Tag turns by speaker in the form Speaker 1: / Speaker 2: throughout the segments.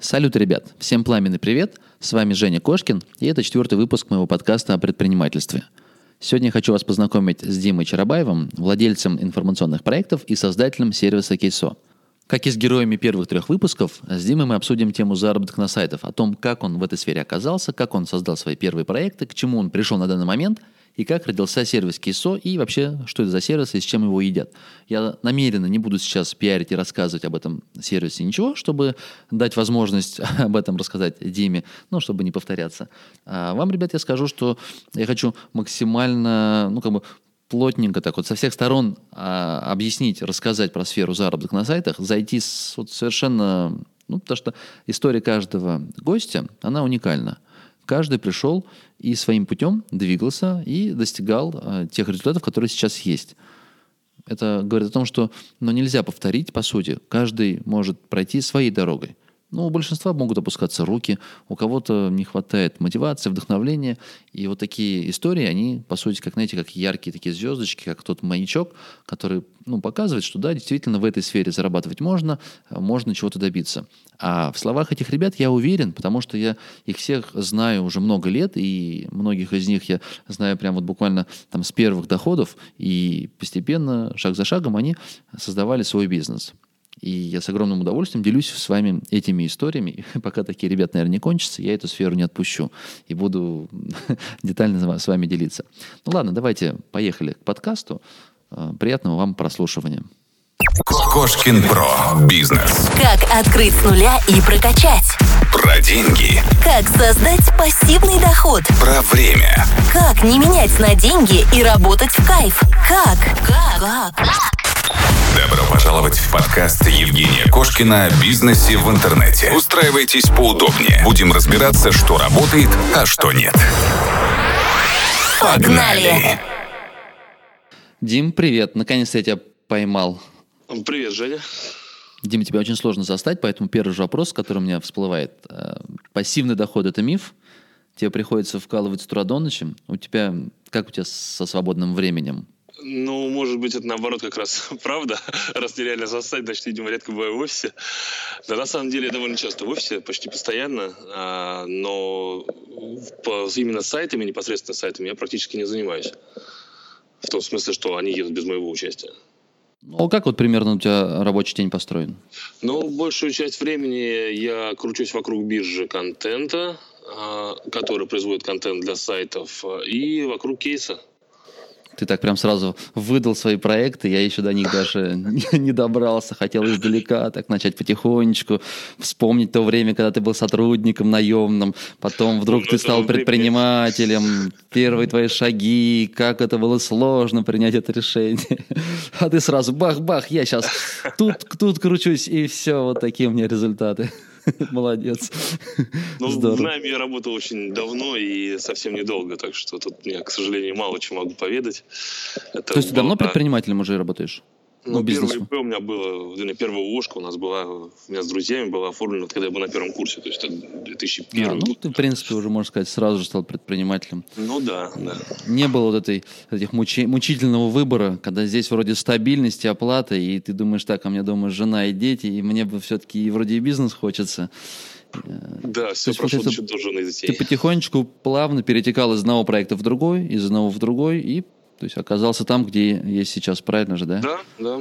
Speaker 1: Салют, ребят! Всем пламенный привет! С вами Женя Кошкин, и это четвертый выпуск моего подкаста о предпринимательстве. Сегодня я хочу вас познакомить с Димой Чарабаевым, владельцем информационных проектов и создателем сервиса Кейсо. Как и с героями первых трех выпусков, с Димой мы обсудим тему заработка на сайтах, о том, как он в этой сфере оказался, как он создал свои первые проекты, к чему он пришел на данный момент – и как родился сервис Кейсо, и вообще, что это за сервис и с чем его едят. Я намеренно не буду сейчас пиарить и рассказывать об этом сервисе ничего, чтобы дать возможность об этом рассказать Диме, ну, чтобы не повторяться. А вам, ребят, я скажу, что я хочу максимально, ну, как бы плотненько так вот со всех сторон а, объяснить, рассказать про сферу заработка на сайтах, зайти с, вот совершенно, ну, потому что история каждого гостя, она уникальна. Каждый пришел и своим путем двигался и достигал э, тех результатов, которые сейчас есть. Это говорит о том, что ну, нельзя повторить, по сути. Каждый может пройти своей дорогой. Ну, у большинства могут опускаться руки, у кого-то не хватает мотивации, вдохновления. И вот такие истории, они, по сути, как, знаете, как яркие такие звездочки, как тот маячок, который ну, показывает, что да, действительно в этой сфере зарабатывать можно, можно чего-то добиться. А в словах этих ребят я уверен, потому что я их всех знаю уже много лет, и многих из них я знаю прям вот буквально там с первых доходов, и постепенно, шаг за шагом, они создавали свой бизнес. И я с огромным удовольствием делюсь с вами этими историями. И пока такие ребята, наверное, не кончатся, я эту сферу не отпущу. И буду детально с вами делиться. Ну ладно, давайте поехали к подкасту. Э, приятного вам прослушивания.
Speaker 2: Кошкин Про. Бизнес.
Speaker 3: Как открыть с нуля и прокачать.
Speaker 2: Про деньги.
Speaker 3: Как создать пассивный доход.
Speaker 2: Про время.
Speaker 3: Как не менять на деньги и работать в кайф. Как? Как? Как?
Speaker 2: Добро пожаловать в подкаст Евгения Кошкина о бизнесе в интернете. Устраивайтесь поудобнее. Будем разбираться, что работает, а что нет. Погнали!
Speaker 1: Дим, привет. Наконец-то я тебя поймал.
Speaker 4: Привет, Женя.
Speaker 1: Дима, тебя очень сложно застать, поэтому первый же вопрос, который у меня всплывает. Э, пассивный доход – это миф? Тебе приходится вкалывать с утра до ночи? У тебя, как у тебя со свободным временем?
Speaker 4: Ну, может быть, это наоборот как раз правда. Раз нереально застать, значит, видимо, редко бываю в офисе. Да, на самом деле, я довольно часто в офисе, почти постоянно. А, но по, именно сайтами, непосредственно сайтами, я практически не занимаюсь. В том смысле, что они едут без моего участия.
Speaker 1: Ну, а как вот примерно у тебя рабочий день построен?
Speaker 4: Ну, большую часть времени я кручусь вокруг биржи контента, а, который производит контент для сайтов, и вокруг кейса.
Speaker 1: Ты так прям сразу выдал свои проекты, я еще до них даже не добрался, хотел издалека так начать потихонечку, вспомнить то время, когда ты был сотрудником наемным, потом вдруг ты стал предпринимателем, первые твои шаги, как это было сложно принять это решение. А ты сразу бах-бах, я сейчас тут, тут кручусь, и все, вот такие у меня результаты. Молодец.
Speaker 4: Ну, Здорово. в найме я работал очень давно и совсем недолго, так что тут я, к сожалению, мало чего могу поведать.
Speaker 1: Это То есть ты давно предпринимателем уже работаешь?
Speaker 4: Ну, ну первое ИП у меня было, первая УОшка у нас была, у меня с друзьями была оформлена, когда я был на первом курсе, то есть это 2001 а,
Speaker 1: ну, ты, в принципе, уже, можно сказать, сразу же стал предпринимателем.
Speaker 4: Ну, да, да.
Speaker 1: Не было вот этой, этих мучи, мучительного выбора, когда здесь вроде стабильность и оплата, и ты думаешь, так, а меня дома жена и дети, и мне бы все-таки вроде и бизнес хочется.
Speaker 4: Да, все прошло за счет жены и детей.
Speaker 1: Ты потихонечку, плавно перетекал из одного проекта в другой, из одного в другой, и то есть оказался там, где есть сейчас, правильно же, да?
Speaker 4: Да, да.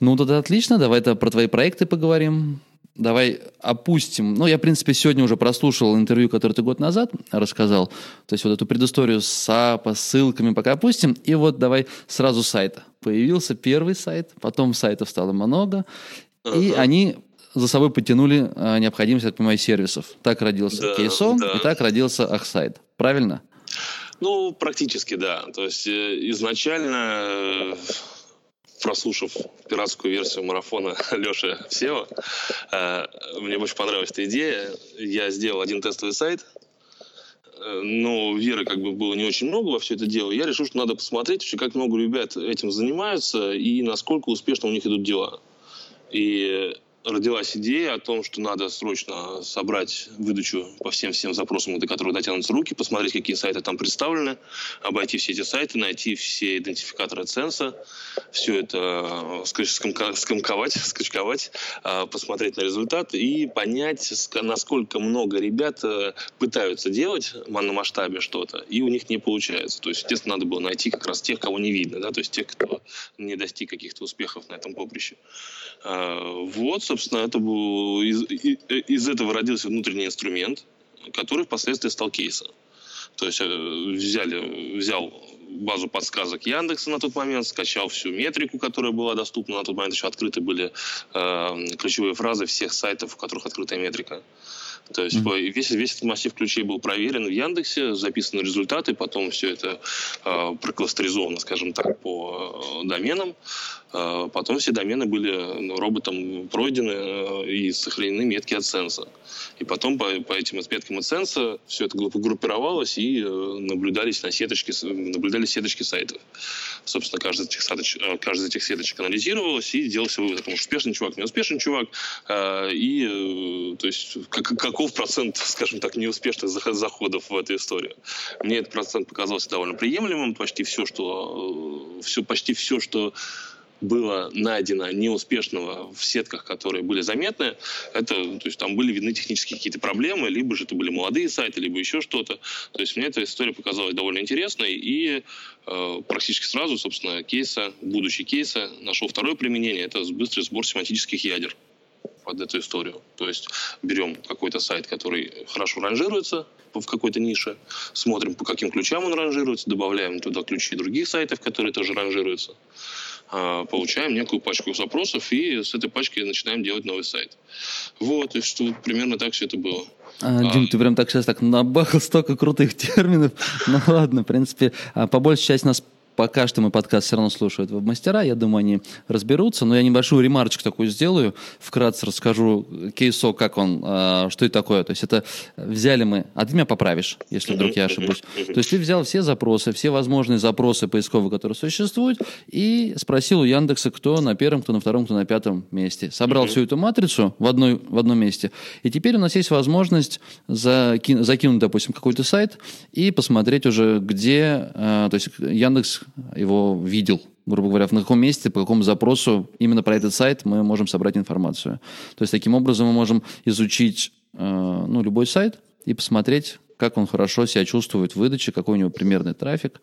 Speaker 1: Ну, тогда отлично, давай то про твои проекты поговорим. Давай опустим. Ну, я, в принципе, сегодня уже прослушал интервью, которое ты год назад рассказал. То есть вот эту предысторию с САПа, ссылками пока опустим. И вот давай сразу сайта. Появился первый сайт, потом сайтов стало много. Uh-huh. И они за собой потянули а, необходимость, я понимаю, сервисов. Так родился да, Кейсо, да. и так родился Ахсайт. Правильно?
Speaker 4: Ну, практически, да. То есть э, изначально, э, прослушав пиратскую версию марафона Леши Всева, э, мне очень понравилась эта идея. Я сделал один тестовый сайт, но веры как бы было не очень много во все это дело. Я решил, что надо посмотреть вообще, как много ребят этим занимаются и насколько успешно у них идут дела. И родилась идея о том, что надо срочно собрать выдачу по всем-всем запросам, до которых дотянутся руки, посмотреть, какие сайты там представлены, обойти все эти сайты, найти все идентификаторы ценса, все это скомковать, скачковать, а, посмотреть на результат и понять, насколько много ребят э, пытаются делать на масштабе что-то, и у них не получается. То есть, естественно, надо было найти как раз тех, кого не видно, да, то есть тех, кто не достиг каких-то успехов на этом поприще. Вот, собственно, это был, из, из этого родился внутренний инструмент, который впоследствии стал кейсом. То есть э, взяли, взял базу подсказок Яндекса на тот момент, скачал всю метрику, которая была доступна. На тот момент еще открыты были э, ключевые фразы всех сайтов, у которых открытая метрика. То есть mm-hmm. весь, весь этот массив ключей был проверен в Яндексе, записаны результаты, потом все это э, прокластеризовано, скажем так, по э, доменам. Э, потом все домены были ну, роботом пройдены э, и сохранены метки от сенса. И потом по, по этим меткам от сенса все это группировалось и э, наблюдались на сеточке, наблюдались сеточки сайтов. Собственно, каждый из этих, сеточ, э, каждый из этих сеточек анализировалось и делался вывод, потому что успешный чувак, неуспешный чувак, э, и э, то есть как, каков процент, скажем так, неуспешных заходов в эту историю. Мне этот процент показался довольно приемлемым, почти все, что, все, почти все, что было найдено неуспешного в сетках, которые были заметны, это, то есть там были видны технические какие-то проблемы, либо же это были молодые сайты, либо еще что-то. То есть мне эта история показалась довольно интересной, и э, практически сразу, собственно, кейса, будущий кейса, нашел второе применение, это быстрый сбор семантических ядер под эту историю. То есть берем какой-то сайт, который хорошо ранжируется в какой-то нише, смотрим, по каким ключам он ранжируется, добавляем туда ключи других сайтов, которые тоже ранжируются. А, получаем некую пачку запросов и с этой пачки начинаем делать новый сайт. Вот, и что примерно так все это было.
Speaker 1: А, Дим, а, ты прям так сейчас так набахал столько крутых терминов. Ну ладно, в принципе, а, по большей части нас пока что мой подкаст все равно слушают веб-мастера, я думаю, они разберутся, но я небольшую ремарочку такую сделаю, вкратце расскажу кейсо, как он, э, что это такое. То есть это взяли мы, а ты меня поправишь, если вдруг я ошибусь. То есть ты взял все запросы, все возможные запросы поисковые, которые существуют, и спросил у Яндекса, кто на первом, кто на втором, кто на пятом месте. Собрал всю эту матрицу в, одной, в одном месте, и теперь у нас есть возможность заки, закинуть, допустим, какой-то сайт и посмотреть уже, где, э, то есть Яндекс его видел, грубо говоря, на каком месте, по какому запросу именно про этот сайт мы можем собрать информацию. То есть таким образом мы можем изучить э, ну, любой сайт и посмотреть, как он хорошо себя чувствует в выдаче, какой у него примерный трафик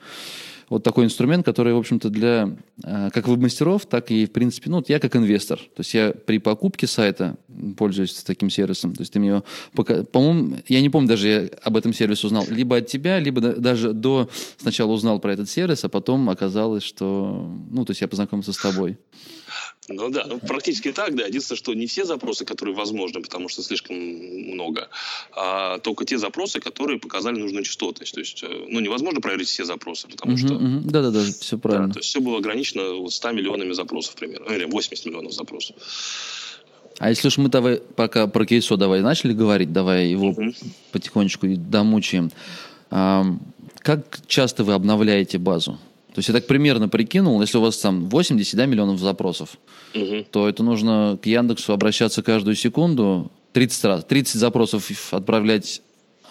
Speaker 1: вот такой инструмент, который, в общем-то, для э, как веб-мастеров, так и, в принципе, ну, я как инвестор. То есть я при покупке сайта пользуюсь таким сервисом. То есть ты мне по-моему, я не помню даже, я об этом сервисе узнал либо от тебя, либо даже до сначала узнал про этот сервис, а потом оказалось, что, ну, то есть я познакомился с тобой.
Speaker 4: Ну да, ну, практически так, да. Единственное, что не все запросы, которые возможны, потому что слишком много, а только те запросы, которые показали нужную частотность. То есть, э, ну, невозможно проверить все запросы, потому что...
Speaker 1: Да-да-да, все правильно. Да,
Speaker 4: то есть все было ограничено вот 100 миллионами запросов примерно, ну, или 80 миллионов запросов.
Speaker 1: А если уж мы давай, пока про кейсо давай начали говорить, давай его угу. потихонечку домучаем. А, как часто вы обновляете базу? То есть я так примерно прикинул, если у вас там 80 да, миллионов запросов, угу. то это нужно к Яндексу обращаться каждую секунду 30 раз. 30 запросов отправлять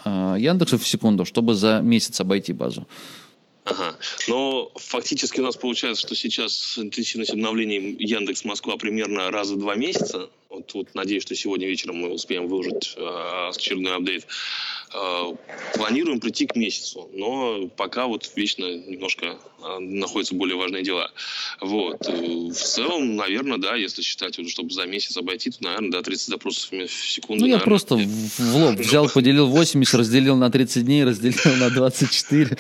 Speaker 1: э, Яндексу в секунду, чтобы за месяц обойти базу.
Speaker 4: Ага. Но фактически у нас получается, что сейчас интенсивность обновлений Яндекс Москва примерно раз в два месяца. Вот, вот надеюсь, что сегодня вечером мы успеем выложить э, очередной апдейт. Э, планируем прийти к месяцу, но пока вот вечно немножко э, находятся более важные дела. Вот. Э, в целом, наверное, да, если считать, вот, чтобы за месяц обойти, то, наверное, да, 30 запросов в секунду.
Speaker 1: Ну, я
Speaker 4: наверное,
Speaker 1: просто в, в лоб взял, поделил 80, разделил на 30 дней, разделил на 24.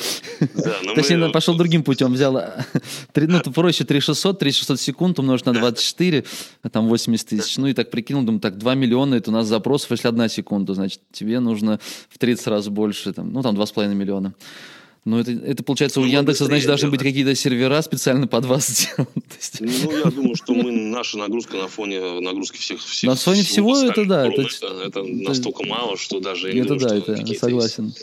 Speaker 1: Да, Точнее, мы... пошел другим путем, взял, 3, ну, проще 3600, 3600 секунд умножить на 24, там 80 тысяч, ну и так прикинул, думаю, так 2 миллиона, это у нас запросов, если одна секунда, значит, тебе нужно в 30 раз больше, там, ну, там 2,5 миллиона. Ну, это, это получается, ну, у Яндекса, значит, должны быть какие-то сервера специально под вас сделаны.
Speaker 4: Ну, я думаю, что мы, наша нагрузка на фоне нагрузки всех... всех
Speaker 1: на фоне всего, всего это да.
Speaker 4: Это, это, это настолько мало, что даже...
Speaker 1: Это да, это согласен.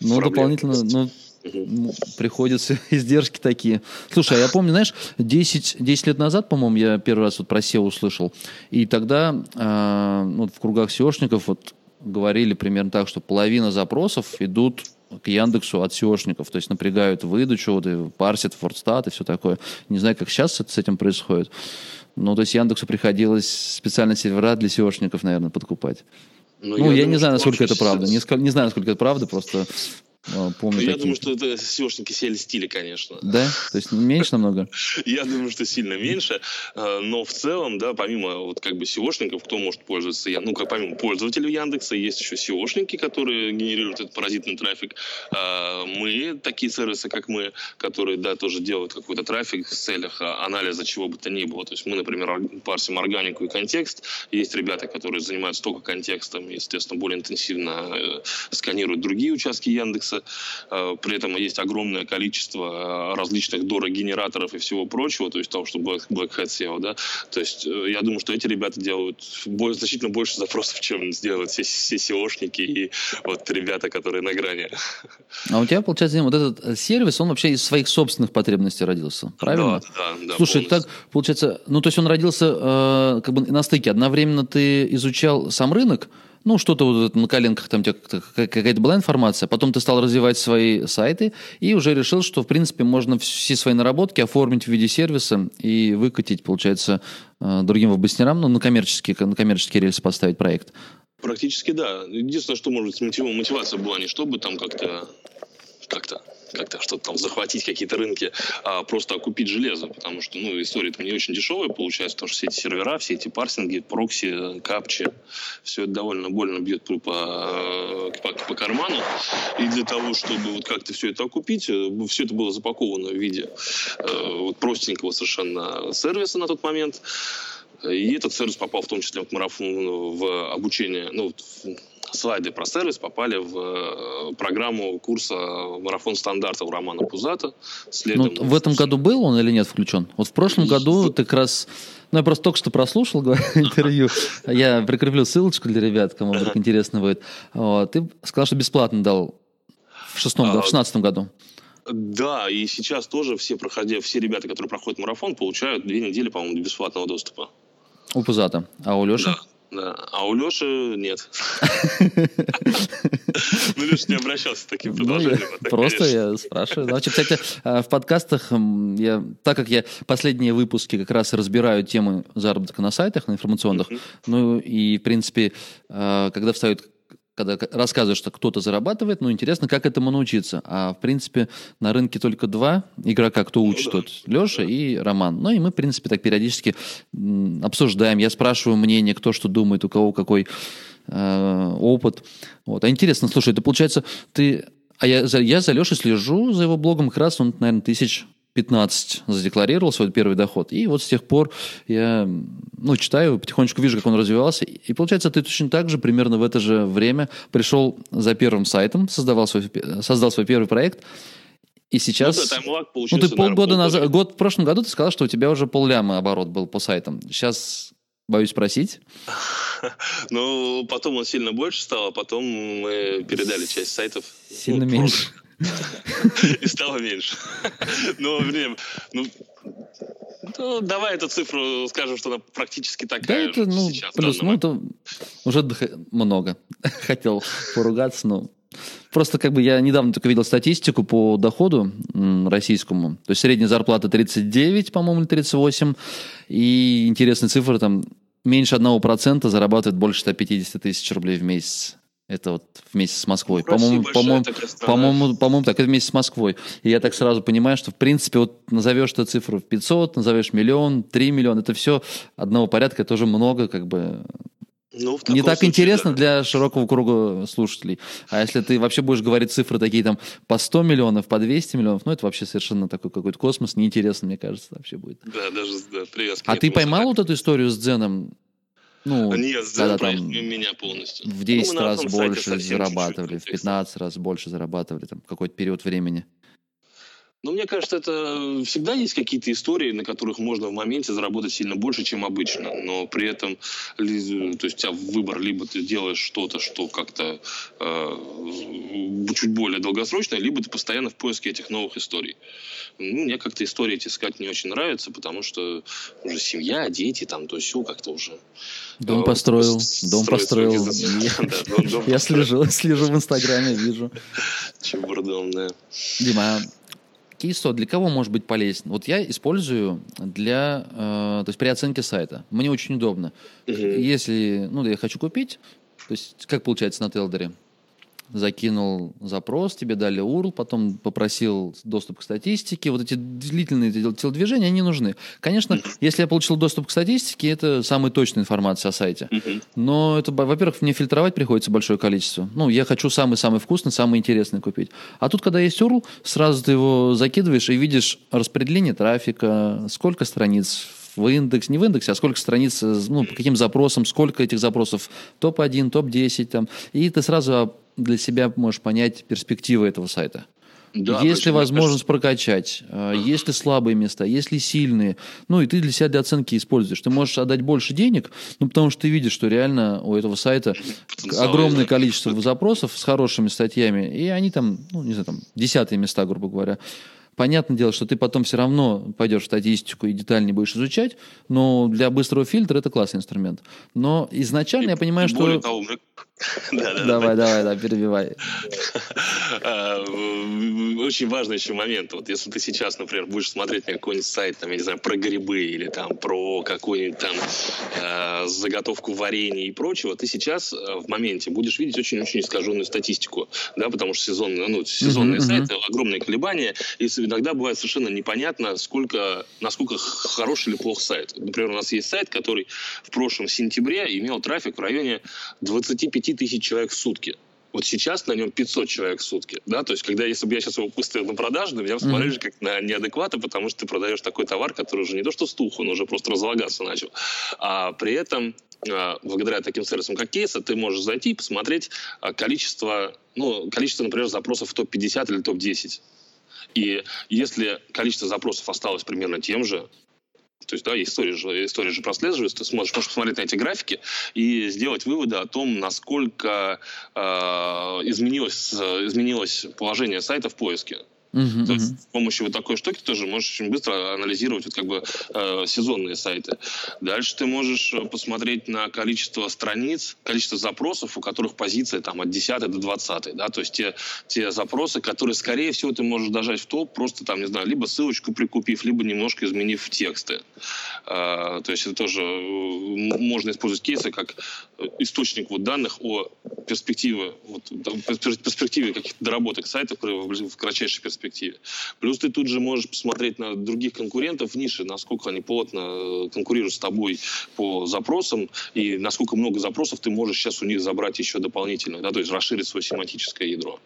Speaker 1: Ну, дополнительно, ну, Ну, приходится издержки такие. Слушай, а я помню, знаешь, 10, 10 лет назад, по-моему, я первый раз вот про SEO услышал. И тогда э, ну, в кругах SEOшников вот говорили примерно так, что половина запросов идут к Яндексу от SEOшников, то есть напрягают выдачу, вот, и парсят фордстат и все такое. Не знаю, как сейчас это с этим происходит. Ну, то есть Яндексу приходилось специально сервера для SEOшников, наверное, подкупать. Ну, ну я, я думаю, не знаю, насколько это правда. Не, не знаю, насколько это правда, просто
Speaker 4: помню. Я такие. думаю, что это SEOшники сели стили, конечно.
Speaker 1: Да? То есть меньше намного?
Speaker 4: Я думаю, что сильно меньше. А, но в целом, да, помимо вот как бы SEOшников, кто может пользоваться, ну, как помимо пользователей Яндекса, есть еще SEOшники, которые генерируют этот паразитный трафик. А, мы, такие сервисы, как мы, которые, да, тоже делают какой-то трафик в целях анализа чего бы то ни было. То есть мы, например, парсим органику и контекст. Есть ребята, которые занимаются только контекстом и, естественно, более интенсивно э, сканируют другие участки Яндекса Э, при этом есть огромное количество э, различных дорогенераторов и всего прочего, то есть того, что Black, Black Hat SEO, да. То есть э, я думаю, что эти ребята делают значительно больше запросов, чем сделают все, все SEOшники и вот ребята, которые на грани.
Speaker 1: А у тебя, получается, вот этот сервис, он вообще из своих собственных потребностей родился, правильно? Да, да, да. Слушай, полностью. так, получается, ну, то есть он родился э, как бы на стыке. Одновременно ты изучал сам рынок, ну, что-то вот на коленках там какая-то была информация, потом ты стал развивать свои сайты и уже решил, что, в принципе, можно все свои наработки оформить в виде сервиса и выкатить, получается, э, другим веб-баснерам, ну, на коммерческий, на коммерческий рельс поставить проект.
Speaker 4: Практически да. Единственное, что, может быть, мотивация была не чтобы там как-то как-то как-то что-то там захватить какие-то рынки, а просто окупить железо, потому что, ну, история там не очень дешевая получается, потому что все эти сервера, все эти парсинги, прокси, капчи, все это довольно больно бьет по, по, по карману, и для того, чтобы вот как-то все это окупить, э, все это было запаковано в виде э, вот простенького совершенно сервиса на тот момент, и этот сервис попал в том числе в марафон в обучение, ну, слайды про сервис попали в э, программу курса «Марафон стандартов» Романа Пузата.
Speaker 1: Ну, в этом году был он или нет включен? Вот в прошлом году ты как раз... Ну, я просто только что прослушал интервью. Я прикреплю ссылочку для ребят, кому вдруг интересно будет. Ты сказал, что бесплатно дал в шестом, в а, шестнадцатом году.
Speaker 4: Да, и сейчас тоже все, проходя, все ребята, которые проходят марафон, получают две недели, по-моему, бесплатного доступа.
Speaker 1: У Пузата. А у Леши? Да.
Speaker 4: Да. А у Леши нет. Ну, Леша не обращался с таким ну, предложением.
Speaker 1: Просто я спрашиваю. Вообще, кстати, а, в подкастах, я, так как я последние выпуски как раз разбираю темы заработка на сайтах, на информационных, ну и, в принципе, а, когда встают когда рассказываешь, что кто-то зарабатывает, ну, интересно, как этому научиться. А, в принципе, на рынке только два игрока, кто учит, ну, тот Леша и Роман. Ну, и мы, в принципе, так периодически обсуждаем. Я спрашиваю мнение, кто что думает, у кого какой э, опыт. Вот. А интересно, слушай, это получается, ты... А я, я за Лешей слежу, за его блогом, как раз он, наверное, тысяч 15 задекларировал свой первый доход. И вот с тех пор я ну, читаю, потихонечку вижу, как он развивался. И получается, ты точно так же, примерно в это же время пришел за первым сайтом, создавал свой, создал свой первый проект. И сейчас... Ну, ну ты полгода наверное, назад... Год, в прошлом году ты сказал, что у тебя уже полляма оборот был по сайтам. Сейчас боюсь спросить.
Speaker 4: Ну, потом он сильно больше стал, а потом мы передали часть сайтов.
Speaker 1: Сильно меньше.
Speaker 4: И стало меньше. Ну, блин, ну, ну, давай эту цифру скажем, что она практически такая да, это,
Speaker 1: ну,
Speaker 4: сейчас.
Speaker 1: Плюс, ну, это уже много. Хотел поругаться, но Просто как бы я недавно только видел статистику по доходу российскому. То есть средняя зарплата 39, по-моему, или 38. И интересная цифра, там меньше 1% зарабатывает больше 150 тысяч рублей в месяц. Это вот вместе с Москвой. Ну, по-моему, по-моему, по-моему, по-моему, так, это вместе с Москвой. И я так сразу понимаю, что, в принципе, вот назовешь эту цифру в 500, назовешь миллион, 3 миллиона, это все одного порядка, это уже много, как бы, ну, не так случае, интересно да. для широкого круга слушателей. А если ты вообще будешь говорить цифры такие там по 100 миллионов, по 200 миллионов, ну это вообще совершенно такой какой-то космос, неинтересно, мне кажется, вообще будет.
Speaker 4: Да, даже да, привязки.
Speaker 1: А ты поймал вот эту историю с Дзеном?
Speaker 4: Ну, Нет, когда там меня полностью.
Speaker 1: В 10 ну, раз больше зарабатывали, в 15 раз больше зарабатывали, там какой-то период времени.
Speaker 4: Ну, мне кажется, это всегда есть какие-то истории, на которых можно в моменте заработать сильно больше, чем обычно. Но при этом, то есть у тебя выбор, либо ты делаешь что-то, что как-то э, чуть более долгосрочное, либо ты постоянно в поиске этих новых историй. Ну, мне как-то истории эти искать не очень нравится, потому что уже семья, дети, там, то все как-то уже...
Speaker 1: Дом э, построил, дом построил. Я слежу, слежу в Инстаграме, вижу.
Speaker 4: Чебурдом, да.
Speaker 1: Дима, Кейсо для кого может быть полезен? Вот я использую для, э, то есть при оценке сайта. Мне очень удобно. Угу. Если, ну, я хочу купить, то есть как получается на Телдере? Закинул запрос, тебе дали URL, потом попросил доступ к статистике. Вот эти длительные телодвижения, они нужны. Конечно, если я получил доступ к статистике, это самая точная информация о сайте. Но это, во-первых, мне фильтровать приходится большое количество. Ну, я хочу самый-самый вкусный, самый интересный купить. А тут, когда есть URL, сразу ты его закидываешь и видишь распределение трафика, сколько страниц в индекс, не в индексе, а сколько страниц, ну, по каким запросам, сколько этих запросов, топ-1, топ-10, там, и ты сразу для себя можешь понять перспективы этого сайта. Да, есть ли возможность кажется... прокачать, uh-huh. есть ли слабые места, есть ли сильные. Ну, и ты для себя для оценки используешь. Ты можешь отдать больше денег, ну, потому что ты видишь, что реально у этого сайта огромное количество запросов с хорошими статьями, и они там, ну, не знаю, там, десятые места, грубо говоря. Понятное дело, что ты потом все равно пойдешь в статистику и детальнее будешь изучать, но для быстрого фильтра это классный инструмент. Но изначально и, я понимаю, что... Того, мы... давай, давай, да, перебивай.
Speaker 4: А, очень важный еще момент. Вот если ты сейчас, например, будешь смотреть на какой-нибудь сайт, там, я не знаю, про грибы или там про какую-нибудь там э, заготовку варенья и прочего, ты сейчас э, в моменте будешь видеть очень-очень искаженную статистику, да, потому что сезонные, ну, сезонные сайты, огромные колебания, и иногда бывает совершенно непонятно, сколько, насколько хороший или плох сайт. Например, у нас есть сайт, который в прошлом сентябре имел трафик в районе 25 тысяч человек в сутки. Вот сейчас на нем 500 человек в сутки, да, то есть когда, если бы я сейчас его выставил на продажу, на меня посмотрели mm-hmm. как на неадеквата, потому что ты продаешь такой товар, который уже не то что стух, он уже просто разлагаться начал, а при этом а, благодаря таким сервисам, как Кейса, ты можешь зайти и посмотреть а, количество, ну, количество, например, запросов в топ-50 или топ-10. И если количество запросов осталось примерно тем же, то есть, да, история же, история же прослеживается, ты сможешь, можешь посмотреть на эти графики и сделать выводы о том, насколько э, изменилось, изменилось положение сайта в поиске. Uh-huh, То есть с помощью вот такой штуки тоже можешь очень быстро анализировать вот как бы э, сезонные сайты. Дальше ты можешь э, посмотреть на количество страниц, количество запросов, у которых позиция там от 10 до 20. Да? То есть те, те запросы, которые, скорее всего, ты можешь дожать в топ, просто там, не знаю, либо ссылочку прикупив, либо немножко изменив тексты. Э, то есть это тоже э, можно использовать кейсы как источник вот данных о перспективе, вот, перспективе каких-то доработок сайта в, в кратчайшей перспективе перспективе. Плюс ты тут же можешь посмотреть на других конкурентов в нише, насколько они плотно э, конкурируют с тобой по запросам, и насколько много запросов ты можешь сейчас у них забрать еще дополнительно, да, то есть расширить свое семантическое ядро.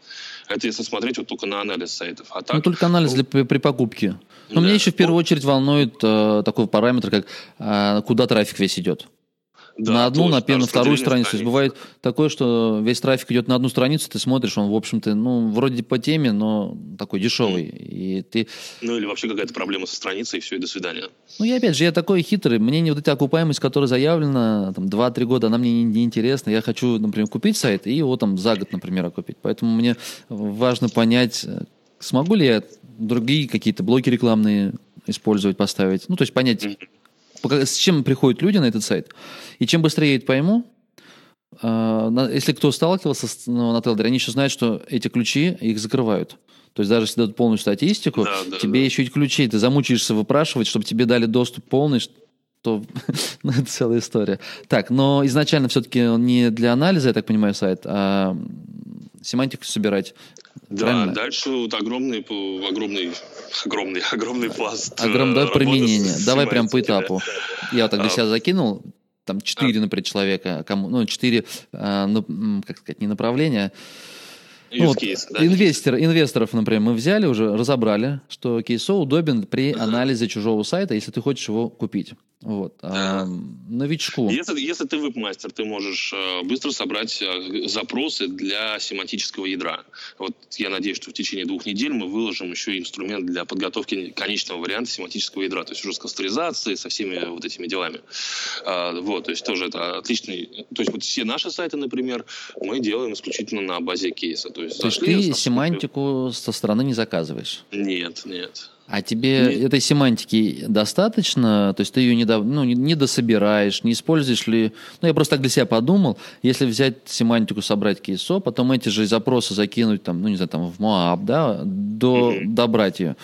Speaker 4: Это если смотреть вот только на анализ сайтов. А так,
Speaker 1: ну, только анализ для, при покупке. Но да. меня еще в первую очередь волнует э, такой параметр, как э, куда трафик весь идет. Да, на одну, на, на вторую страницу. То есть бывает такое, что весь трафик идет на одну страницу, ты смотришь, он, в общем-то, ну, вроде по теме, но такой дешевый. Mm. И ты...
Speaker 4: Ну, или вообще какая-то проблема со страницей, и все, и до свидания.
Speaker 1: Ну, я опять же, я такой хитрый. Мне не вот эта окупаемость, которая заявлена, там, 2-3 года, она мне не, не интересна. Я хочу, например, купить сайт и его там за год, например, окупить. Поэтому мне важно понять, смогу ли я другие какие-то блоки рекламные использовать, поставить. Ну, то есть понять, mm-hmm с чем приходят люди на этот сайт. И чем быстрее я это пойму, а, если кто сталкивался с, ну, на Телдере, они еще знают, что эти ключи, их закрывают. То есть даже если дадут полную статистику, да, да, тебе да. еще и ключи, ты замучаешься выпрашивать, чтобы тебе дали доступ полный, то ну, это целая история. Так, но изначально все-таки не для анализа, я так понимаю, сайт, а семантику собирать.
Speaker 4: Да, Правильно? дальше вот огромный, огромный, огромный, огромный пласт.
Speaker 1: Огромное да, применение. Давай прям по этапу. Я так для себя закинул, там четыре, а. например, человека, кому, ну, четыре, а, ну, как сказать, не направления, ну, вот, case, да? инвестор, инвесторов, например, мы взяли уже, разобрали, что кейсо удобен при uh-huh. анализе чужого сайта, если ты хочешь его купить. Вот. А новичку.
Speaker 4: Если, если ты веб-мастер, ты можешь э, быстро собрать э, запросы для семантического ядра. Вот я надеюсь, что в течение двух недель мы выложим еще инструмент для подготовки конечного варианта семантического ядра, то есть уже с кастеризацией, со всеми вот этими делами. А, вот, то есть тоже это отличный... То есть вот все наши сайты, например, мы делаем исключительно на базе кейса. То есть,
Speaker 1: то есть ты семантику со стороны не заказываешь?
Speaker 4: Нет, нет.
Speaker 1: А тебе Нет. этой семантики достаточно? То есть ты ее не, до, ну, не, не дособираешь, не используешь ли... Ну, я просто так для себя подумал, если взять семантику, собрать кейсо, потом эти же запросы закинуть там, ну, не знаю, там в Moab, да, до, mm-hmm. добрать ее.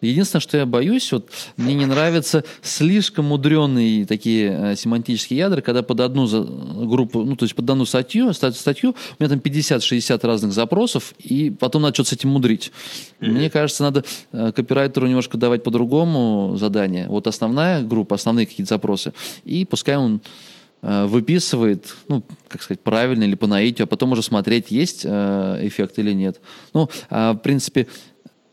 Speaker 1: Единственное, что я боюсь, вот мне не нравятся слишком мудреные такие э, семантические ядра, когда под одну за, группу, ну, то есть под одну статью, статью, у меня там 50-60 разных запросов, и потом надо что-то с этим мудрить. Mm-hmm. Мне кажется, надо э, копирайтеру немножко давать по-другому задание. Вот основная группа, основные какие-то запросы, и пускай он э, выписывает, ну, как сказать, правильно или по наитию, а потом уже смотреть, есть э, эффект или нет. Ну, э, в принципе,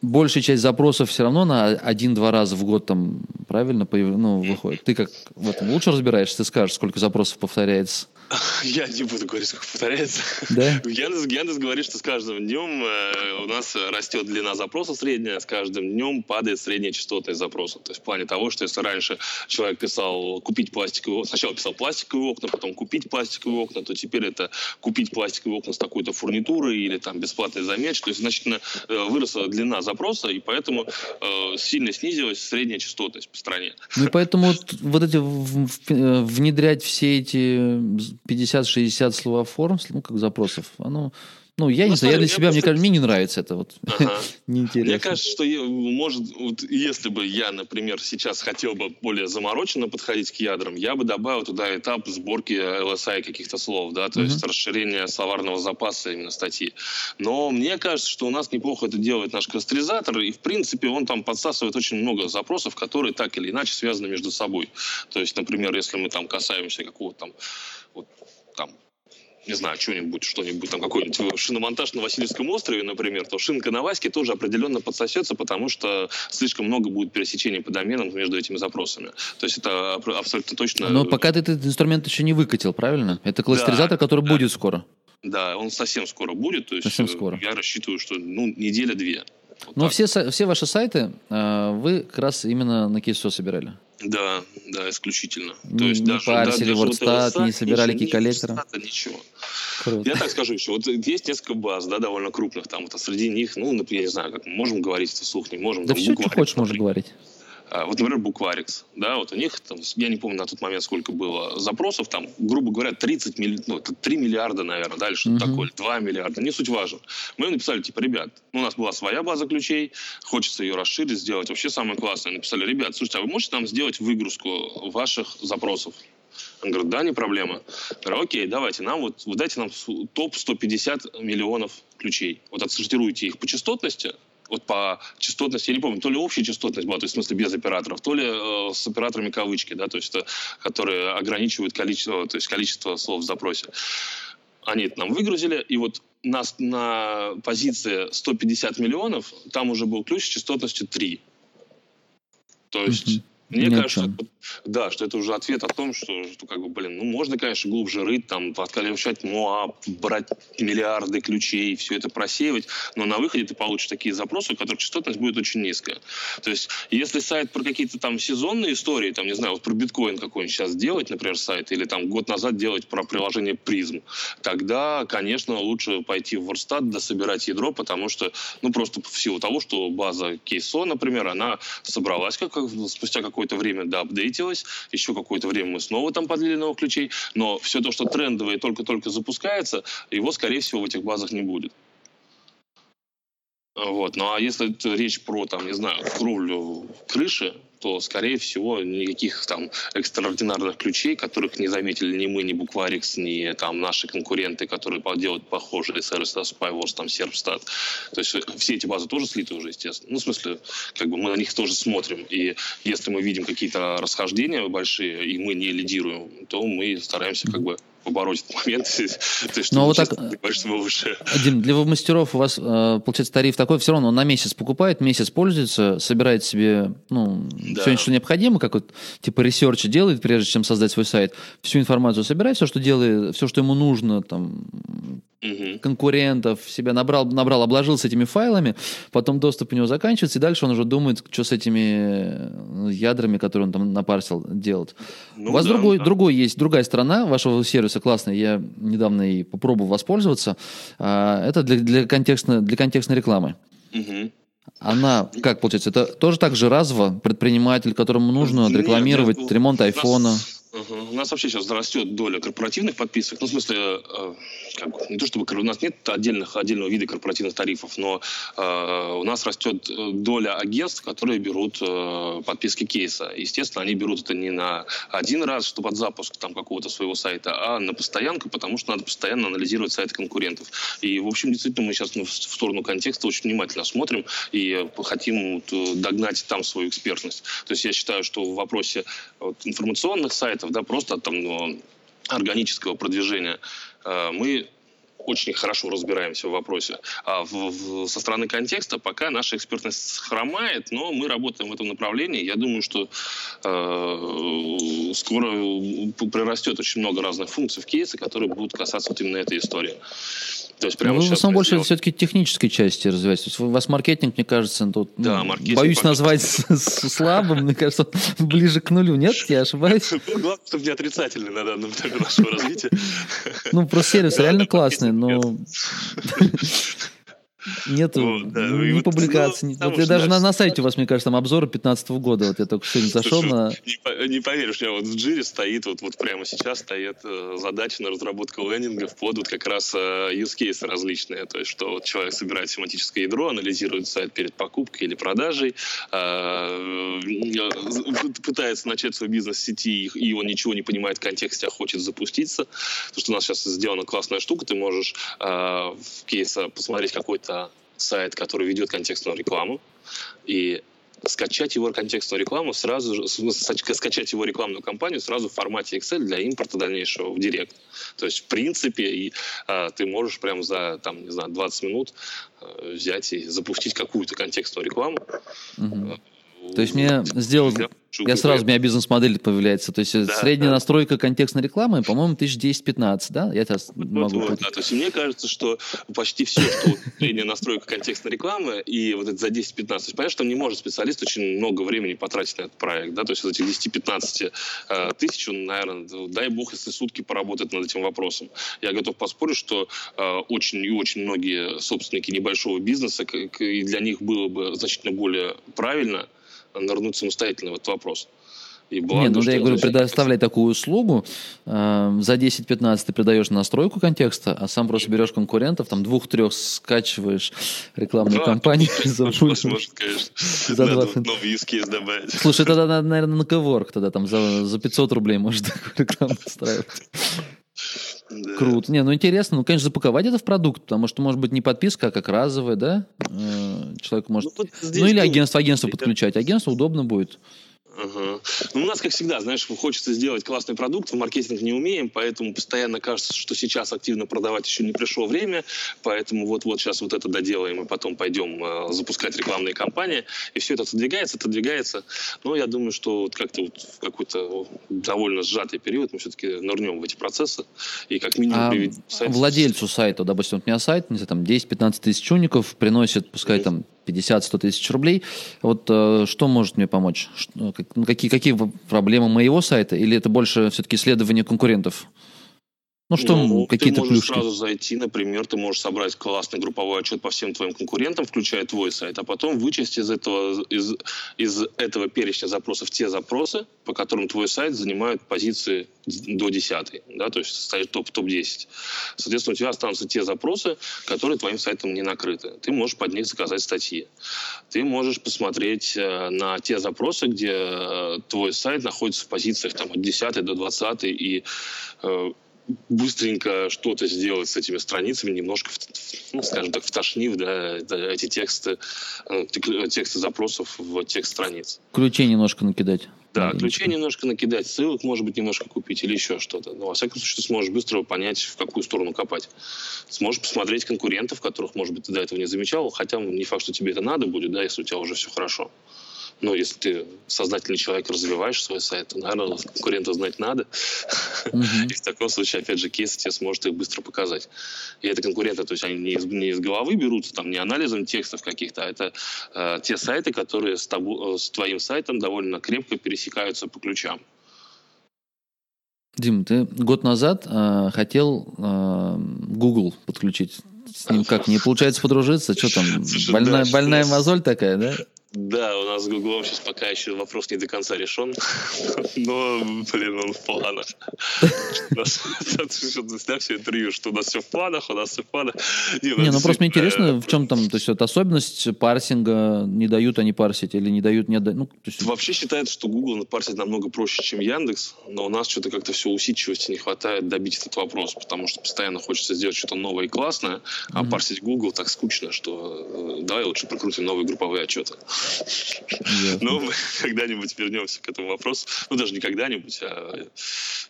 Speaker 1: большая часть запросов все равно на один-два раза в год там правильно ну, выходит. Ты как в этом лучше разбираешься, ты скажешь, сколько запросов повторяется.
Speaker 4: Я не буду говорить, сколько повторяется.
Speaker 1: Да?
Speaker 4: Яндекс, Яндекс говорит, что с каждым днем э, у нас растет длина запроса средняя, с каждым днем падает средняя частотность запроса. То есть в плане того, что если раньше человек писал купить пластиковые окна, сначала писал пластиковые окна, потом купить пластиковые окна, то теперь это купить пластиковые окна с такой-то фурнитурой или там бесплатный заметчик. То есть значительно э, выросла длина запроса, и поэтому э, сильно снизилась средняя частотность по стране.
Speaker 1: Ну и поэтому вот, вот эти внедрять все эти 50-60 словоформ, ну, как запросов, оно... Ну, я ну, не знаю, я для себя, мне кажется, мне не нравится это вот. Ага.
Speaker 4: Неинтересно. Мне кажется, что может, вот, если бы я, например, сейчас хотел бы более замороченно подходить к ядрам, я бы добавил туда этап сборки LSI каких-то слов, да, то uh есть расширение словарного запаса именно статьи. Но мне кажется, что у нас неплохо это делает наш кастризатор, и в принципе он там подсасывает очень много запросов, которые так или иначе связаны между собой. То есть, например, если мы там касаемся какого-то там вот там не знаю, что-нибудь, что-нибудь, там какой-нибудь шиномонтаж на Васильевском острове, например, то шинка на Ваське тоже определенно подсосется, потому что слишком много будет пересечений по доменам между этими запросами. То есть это абсолютно точно...
Speaker 1: Но пока ты этот инструмент еще не выкатил, правильно? Это кластеризатор, да, который да. будет скоро.
Speaker 4: Да, он совсем скоро будет. То есть совсем скоро. Я рассчитываю, что ну, неделя-две.
Speaker 1: Вот Но все, все ваши сайты э, вы как раз именно на кейсо собирали?
Speaker 4: Да, да, исключительно.
Speaker 1: То есть не даже, парсили да, WordStat, вот не собирали кей-коллектора?
Speaker 4: Ничего. Круто. Я так скажу еще. Вот есть несколько баз, да, довольно крупных. Там, вот, а среди них, ну, например, я не знаю, как можем говорить вслух, не можем.
Speaker 1: Да там, все, что хочешь, можешь говорить.
Speaker 4: А, вот, например, Букварикс, да, вот у них, там, я не помню на тот момент, сколько было запросов, там, грубо говоря, 30 миллиардов, ну, это 3 миллиарда, наверное, да, или что-то uh-huh. такое, 2 миллиарда, не суть важно. Мы написали, типа, ребят, ну, у нас была своя база ключей, хочется ее расширить, сделать вообще самое классное. Написали, ребят, слушайте, а вы можете нам сделать выгрузку ваших запросов? Он говорит, да, не проблема. Я говорю, окей, давайте нам вот, вы дайте нам топ 150 миллионов ключей. Вот отсортируйте их по частотности, вот по частотности, я не помню, то ли общая частотность была, то есть в смысле без операторов, то ли э, с операторами кавычки, да, то есть это, которые ограничивают количество, то есть количество слов в запросе. Они это нам выгрузили, и вот нас на позиции 150 миллионов там уже был ключ с частотностью 3. То есть mm-hmm. Мне Ни кажется, да, что это уже ответ о том, что, что как бы, блин, ну можно, конечно, глубже рыть, там, откалечать МОА, брать миллиарды ключей, все это просеивать, но на выходе ты получишь такие запросы, у которых частотность будет очень низкая. То есть, если сайт про какие-то там сезонные истории, там, не знаю, вот про биткоин какой-нибудь сейчас делать, например, сайт, или там год назад делать про приложение призм, тогда, конечно, лучше пойти в WordStat, дособирать ядро, потому что, ну, просто в силу того, что база кейсо, например, она собралась как, спустя как какое-то время доапдейтилось, еще какое-то время мы снова там подлили новых ключей, но все то, что трендовое только-только запускается, его, скорее всего, в этих базах не будет. Вот. Ну а если речь про, там, не знаю, кровлю крыши, то, скорее всего, никаких там экстраординарных ключей, которых не заметили ни мы, ни Букварикс, ни там наши конкуренты, которые делают похожие сервисы Spyworks, там Serpstat. То есть все эти базы тоже слиты уже, естественно. Ну, в смысле, как бы мы на них тоже смотрим. И если мы видим какие-то расхождения большие, и мы не лидируем, то мы стараемся как бы побороть этот момент. То есть,
Speaker 1: Ну, а вот так-
Speaker 4: ты что выше.
Speaker 1: Дим, для веб-мастеров у вас, э, получается, тариф такой, все равно он на месяц покупает, месяц пользуется, собирает себе, ну,
Speaker 4: Да.
Speaker 1: все, что необходимо, как вот, типа, ресерчи делает, прежде чем создать свой сайт, всю информацию собирает, все, что делает, все, что ему нужно, там,
Speaker 4: Мгм.
Speaker 1: конкурентов, себя набрал, набрал, обложился этими файлами, потом доступ у него заканчивается, и дальше он уже думает, что с этими э, ядрами, которые он там напарсил, делать.
Speaker 4: Ну
Speaker 1: у вас
Speaker 4: да,
Speaker 1: другой,
Speaker 4: да.
Speaker 1: другой есть, другая сторона вашего сервиса классная, я недавно и попробовал воспользоваться. А, Это для, для, контекстной, для контекстной рекламы.
Speaker 4: Мгм.
Speaker 1: Она, как получается, это тоже так же разово предприниматель, которому нужно отрекламировать
Speaker 4: нет,
Speaker 1: ремонт
Speaker 4: у нас- У нас вообще сейчас растет доля корпоративных подписок. Ну, в смысле, э, как не то чтобы у нас нет отдельных, отдельного вида корпоративных тарифов, но э, у нас растет э, доля агентств, которые берут э, подписки кейса. Естественно, они берут это не на один раз, что под запуск там какого-то своего сайта, а на постоянку, потому что надо постоянно анализировать сайты конкурентов. И, в общем, действительно, мы сейчас ну, в в сторону контекста очень внимательно смотрим и э, хотим вот, э, догнать там свою экспертность. То есть я считаю, что в вопросе вот, информационных сайтов, да, просто там ну, органического продвижения, э, мы очень хорошо разбираемся в вопросе. А в- в- со стороны контекста пока наша экспертность хромает, но мы работаем в этом направлении. Я думаю, что э, скоро прирастет очень много разных функций в кейсы, которые будут касаться вот именно этой истории. То есть прямо
Speaker 1: Ну, вы в основном больше все-таки технической части развиваетесь. То есть у вас маркетинг, мне кажется, тут,
Speaker 4: Да,
Speaker 1: ну, боюсь назвать слабым, мне кажется, ближе к нулю. Нет, я ошибаюсь?
Speaker 4: Ну, Главное, чтобы не отрицательный на данном этапе нашего развития.
Speaker 1: Ну, просто сервис реально классный, но нету
Speaker 4: Вот, да,
Speaker 1: ни
Speaker 4: вот,
Speaker 1: публикаций.
Speaker 4: ну,
Speaker 1: Вот я
Speaker 4: что,
Speaker 1: даже
Speaker 4: да,
Speaker 1: на, на сайте у вас, мне кажется, там обзоры 15 года. Вот я только сегодня зашел
Speaker 4: Слушай,
Speaker 1: на...
Speaker 4: Не, по- не поверишь, у меня вот в джире стоит, вот, вот прямо сейчас стоит э, задача на разработку лендингов под вот как раз э, use cases различные. То есть, что вот человек собирает семантическое ядро, анализирует сайт перед покупкой или продажей, э, э, пытается начать свой бизнес в сети, и- и он ничего не понимает в контексте, а хочет запуститься. Потому что у нас сейчас сделана классная штука, ты можешь э, в кейса посмотреть какой-то сайт, который ведет контекстную рекламу, и скачать его контекстную рекламу сразу же, скачать его рекламную кампанию сразу в формате Excel для импорта дальнейшего в Директ. То есть, в принципе, и, а, ты можешь прям за, там, не знаю, 20 минут а, взять и запустить какую-то контекстную рекламу.
Speaker 1: Мгм. То есть мне сделал... Я сразу, у меня бизнес-модель появляется. То есть э,
Speaker 4: Да,
Speaker 1: средняя
Speaker 4: да.
Speaker 1: настройка контекстной рекламы, по-моему, 1010-15, да? Я сейчас
Speaker 4: Вот,
Speaker 1: могу...
Speaker 4: вот, да. То есть мне кажется, что почти все, что вот средняя настройка контекстной рекламы и вот это за 10-15, то есть понятно, что не может специалист очень много времени потратить на этот проект, да, то есть из этих 10-15 э, тысяч, он, наверное, дай бог, если сутки поработает над этим вопросом. Я готов поспорить, что э, очень и очень многие собственники небольшого бизнеса, и для них было бы значительно более правильно нырнуть самостоятельно в этот вопрос. И благо,
Speaker 1: Нет, ну я говорю, предоставляй такую услугу. э, за 10-15 ты придаешь настройку контекста, а сам просто берешь конкурентов, там двух-трех скачиваешь рекламную
Speaker 4: Да,
Speaker 1: кампанию, запустишь.
Speaker 4: может, конечно.
Speaker 1: За
Speaker 4: Надо
Speaker 1: 20.
Speaker 4: вот новый use case добавить.
Speaker 1: Слушай, тогда надо, наверное, на Коворк тогда там за, за 500 рублей может такую рекламу устраивать.
Speaker 4: Да.
Speaker 1: Круто. Не, ну интересно, ну, конечно, запаковать это в продукт, потому что, может быть, не подписка, а как разовая, да? Э, Человек может...
Speaker 4: здесь
Speaker 1: Ну, или агентство, агентство подключать. Агентство удобно будет.
Speaker 4: Ага. Ну, у нас, как всегда, знаешь, хочется сделать классный продукт, в маркетинг не умеем, поэтому постоянно кажется, что сейчас активно продавать еще не пришло время, поэтому вот-вот сейчас вот это доделаем, и потом пойдем э, запускать рекламные кампании, и все это отодвигается, отодвигается. Но я думаю, что вот как-то вот в какой-то довольно сжатый период мы все-таки нырнем в эти процессы, и как минимум
Speaker 1: А
Speaker 4: приведем сайт-
Speaker 1: владельцу сайта, допустим, вот у меня сайт, не знаю, там 10-15 тысяч уников, приносит, пускай там 50-100 тысяч рублей. Вот э, что может мне помочь? Какие, какие проблемы моего сайта? Или это больше все-таки исследование конкурентов? Ну что,
Speaker 4: Ну,
Speaker 1: какие-то
Speaker 4: ты можешь
Speaker 1: плюшки?
Speaker 4: сразу зайти, например, ты можешь собрать классный групповой отчет по всем твоим конкурентам, включая твой сайт, а потом вычесть из этого, из, из этого перечня запросов те запросы, по которым твой сайт занимает позиции до 10, да, то есть стоит топ, топ-10. Соответственно, у тебя останутся те запросы, которые твоим сайтом не накрыты. Ты можешь под них заказать статьи. Ты можешь посмотреть э, на те запросы, где э, твой сайт находится в позициях там, от 10 до 20 и э, быстренько что-то сделать с этими страницами, немножко, ну, скажем так, втошнив да, эти тексты, э, тек- тексты запросов в текст страниц.
Speaker 1: Ключей немножко накидать.
Speaker 4: Да, ключей немножко накидать, ссылок, может быть, немножко купить или еще что-то. Но, во всяком случае, ты сможешь быстро понять, в какую сторону копать. Сможешь посмотреть конкурентов, которых, может быть, ты до этого не замечал, хотя не факт, что тебе это надо будет, да, если у тебя уже все хорошо. Но если ты сознательный человек, развиваешь свой сайт, то, наверное, конкурентов знать надо. И в таком случае, опять же, кейс тебе сможет их быстро показать. И это конкуренты, то есть они не из, не из головы берутся, там, не анализом текстов каких-то, а это э, те сайты, которые с, тобо- э, с твоим сайтом довольно крепко пересекаются по ключам.
Speaker 1: Дим, ты год назад э, хотел э, Google подключить. С ним как, не получается подружиться? Что там,
Speaker 4: Слушай,
Speaker 1: больная,
Speaker 4: да,
Speaker 1: больная мозоль такая, да?
Speaker 4: Да, у нас с Гуглом сейчас пока еще вопрос не до конца решен, но, блин, он в планах. У нас- все интервью, что у нас все в планах, у нас все в планах.
Speaker 1: Не, ну просто мне интересно, в чем там, то есть особенность парсинга, не дают они парсить или не дают, не отдают, ну,
Speaker 4: Вообще считается, что Google парсить намного проще, чем Яндекс, но у нас что-то как-то все усидчивости не хватает добить этот вопрос, потому что постоянно хочется сделать что-то новое и классное, а парсить Google так скучно, что э, давай лучше прокрутим новые групповые отчеты.
Speaker 1: Ясно.
Speaker 4: Ну, мы когда-нибудь вернемся к этому вопросу. Ну, даже не когда-нибудь, а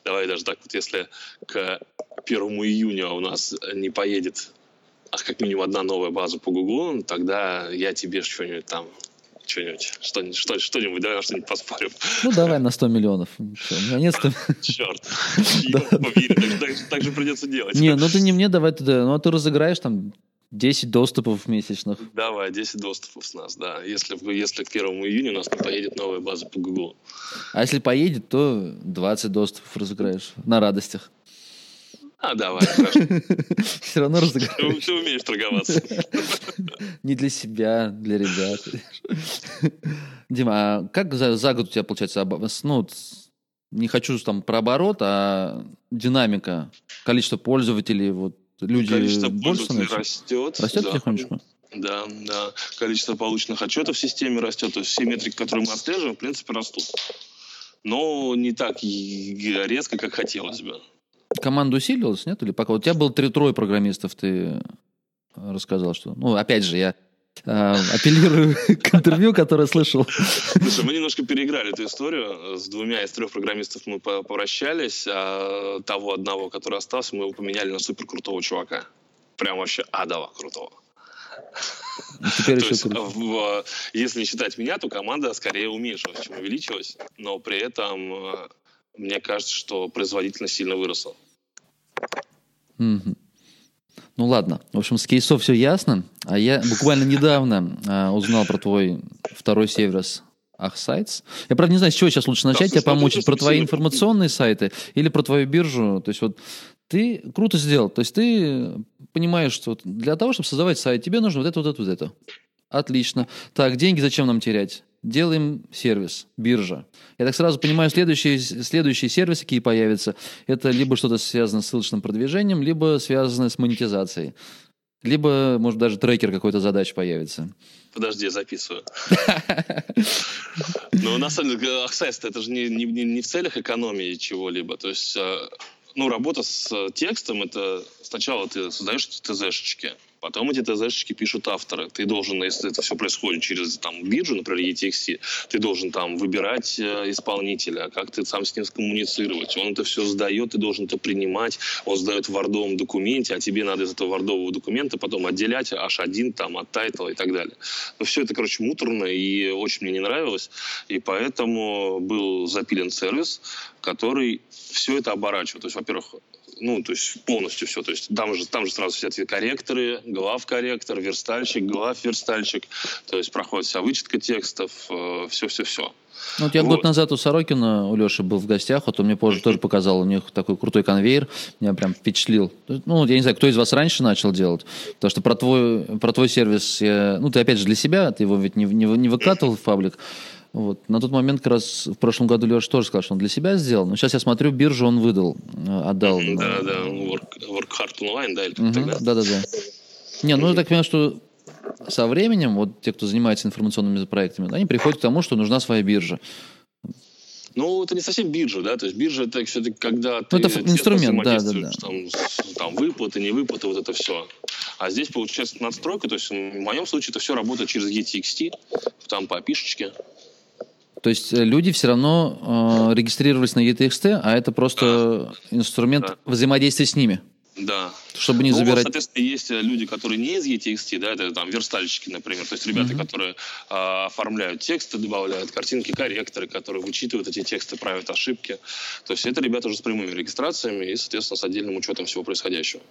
Speaker 4: давай даже так вот, если к 1 июня у нас не поедет а как минимум одна новая база по Гуглу, ну, тогда я тебе что-нибудь там что-нибудь, что-нибудь, что- что-нибудь, давай что-нибудь поспорим.
Speaker 1: Ну, давай на 100 миллионов. Всё, у меня нет 100
Speaker 4: Черт. Так- же придется делать.
Speaker 1: Не, ну ты не мне давай ну а ты разыграешь там 10 доступов месячных.
Speaker 4: Давай, 10 доступов с нас, да. Если, если к 1 июня у нас не поедет новая база по Гуглу.
Speaker 1: А если поедет, то 20 доступов разыграешь на радостях.
Speaker 4: А, давай, хорошо.
Speaker 1: Все равно разыграешь.
Speaker 4: ты умеешь торговаться.
Speaker 1: Не для себя, для ребят. Дима, а как за, за год у тебя получается, ну, не хочу там про оборот, а динамика, количество пользователей, вот люди
Speaker 4: Количество
Speaker 1: больше
Speaker 4: растет.
Speaker 1: Растет
Speaker 4: да.
Speaker 1: потихонечку?
Speaker 4: Да, да. Количество полученных отчетов в системе растет. То есть все метрики, которые мы отслеживаем, в принципе, растут. Но не так резко, как хотелось бы.
Speaker 1: Команда усилилась, нет? Или пока? У тебя было три-трое программистов, ты рассказал, что... Ну, опять же, я апеллирую к интервью, которое слышал.
Speaker 4: Слушай, мы немножко переиграли эту историю. С двумя из трех программистов мы по- попрощались, а того одного, который остался, мы его поменяли на супер крутого чувака. Прям вообще адово крутого.
Speaker 1: Теперь еще
Speaker 4: есть, в- если не считать меня, то команда скорее уменьшилась, чем увеличилась. Но при этом э, мне кажется, что производительность сильно выросла.
Speaker 1: Мгм. Ну ладно, в общем, с кейсов все ясно. А я буквально недавно а, узнал про твой второй сервис Ахсайтс. Я, правда, не знаю, с чего сейчас лучше начать тебя
Speaker 4: ну,
Speaker 1: помочь. Про твои информационные сайты или про твою биржу. То есть вот ты круто сделал. То есть ты понимаешь, что для того, чтобы создавать сайт, тебе нужно вот это, вот это, вот это. Отлично. Так, деньги зачем нам терять? Делаем сервис, биржа. Я так сразу понимаю, следующие, следующие сервисы, какие появятся, это либо что-то связано с ссылочным продвижением, либо связано с монетизацией. Либо, может, даже трекер какой-то задач появится.
Speaker 4: Подожди, я записываю. Ну, на самом деле, Access это же не, не, не- в целях экономии чего-либо. То есть, э, ну, работа с текстом, это сначала ты создаешь ТЗшечки, потом эти ТЗшечки пишут авторы. Ты должен, если это все происходит через там, биржу, например, ETXT, ты должен там выбирать э, исполнителя, как ты сам с ним скоммуницировать. Он это все сдает, ты должен это принимать. Он сдает в вардовом документе, а тебе надо из этого вардового документа потом отделять H1 там, от тайтла и так далее. Но все это, короче, муторно и очень мне не нравилось. И поэтому был запилен сервис, который все это оборачивает. То есть, во-первых, ну, то есть полностью все. То есть там же, там же сразу сидят и корректоры, глав-корректор, верстальщик, глав-верстальщик. То есть проходит вся вычетка текстов, все-все-все.
Speaker 1: Ну, вот я год
Speaker 4: Вот.
Speaker 1: назад у Сорокина, у Леши был в гостях, вот он мне позже тоже показал, у них такой крутой конвейер, меня прям впечатлил. Ну, я не знаю, кто из вас раньше начал делать, потому что про твой, про твой сервис, я- ну, ты опять же для себя, ты его ведь не, не, не выкатывал в паблик, вот. На тот момент как раз в прошлом году Леша тоже сказал, что он для себя сделал, но сейчас я смотрю, биржу он выдал, э, отдал.
Speaker 4: Да, да, work, work hard online, да, или
Speaker 1: Мгм,
Speaker 4: тогда?
Speaker 1: Да-да-да. Не, ну я так понимаю, что со временем, вот те, кто занимается информационными проектами, они приходят к тому, что нужна своя биржа.
Speaker 4: Ну, это не совсем биржа, да, то есть биржа это все-таки когда ты
Speaker 1: Ну, это инструмент, да, да,
Speaker 4: взаимодействуешь, Там, там выплаты, не выплаты, вот это все. А здесь получается надстройка, то есть в моем случае это все работает через ETXT, там по опишечке.
Speaker 1: То есть э, люди все равно э, регистрировались на ETXT, а это просто инструмент
Speaker 4: Да.
Speaker 1: взаимодействия с ними,
Speaker 4: Да.
Speaker 1: чтобы не
Speaker 4: Ну, вот,
Speaker 1: забирать.
Speaker 4: соответственно, есть э, люди, которые не из ETXT, да, это там верстальщики, например, то есть ребята, которые а, оформляют тексты, добавляют картинки, корректоры, которые вычитывают эти тексты, правят ошибки. То есть это ребята уже с прямыми регистрациями и, соответственно, с отдельным учетом всего происходящего.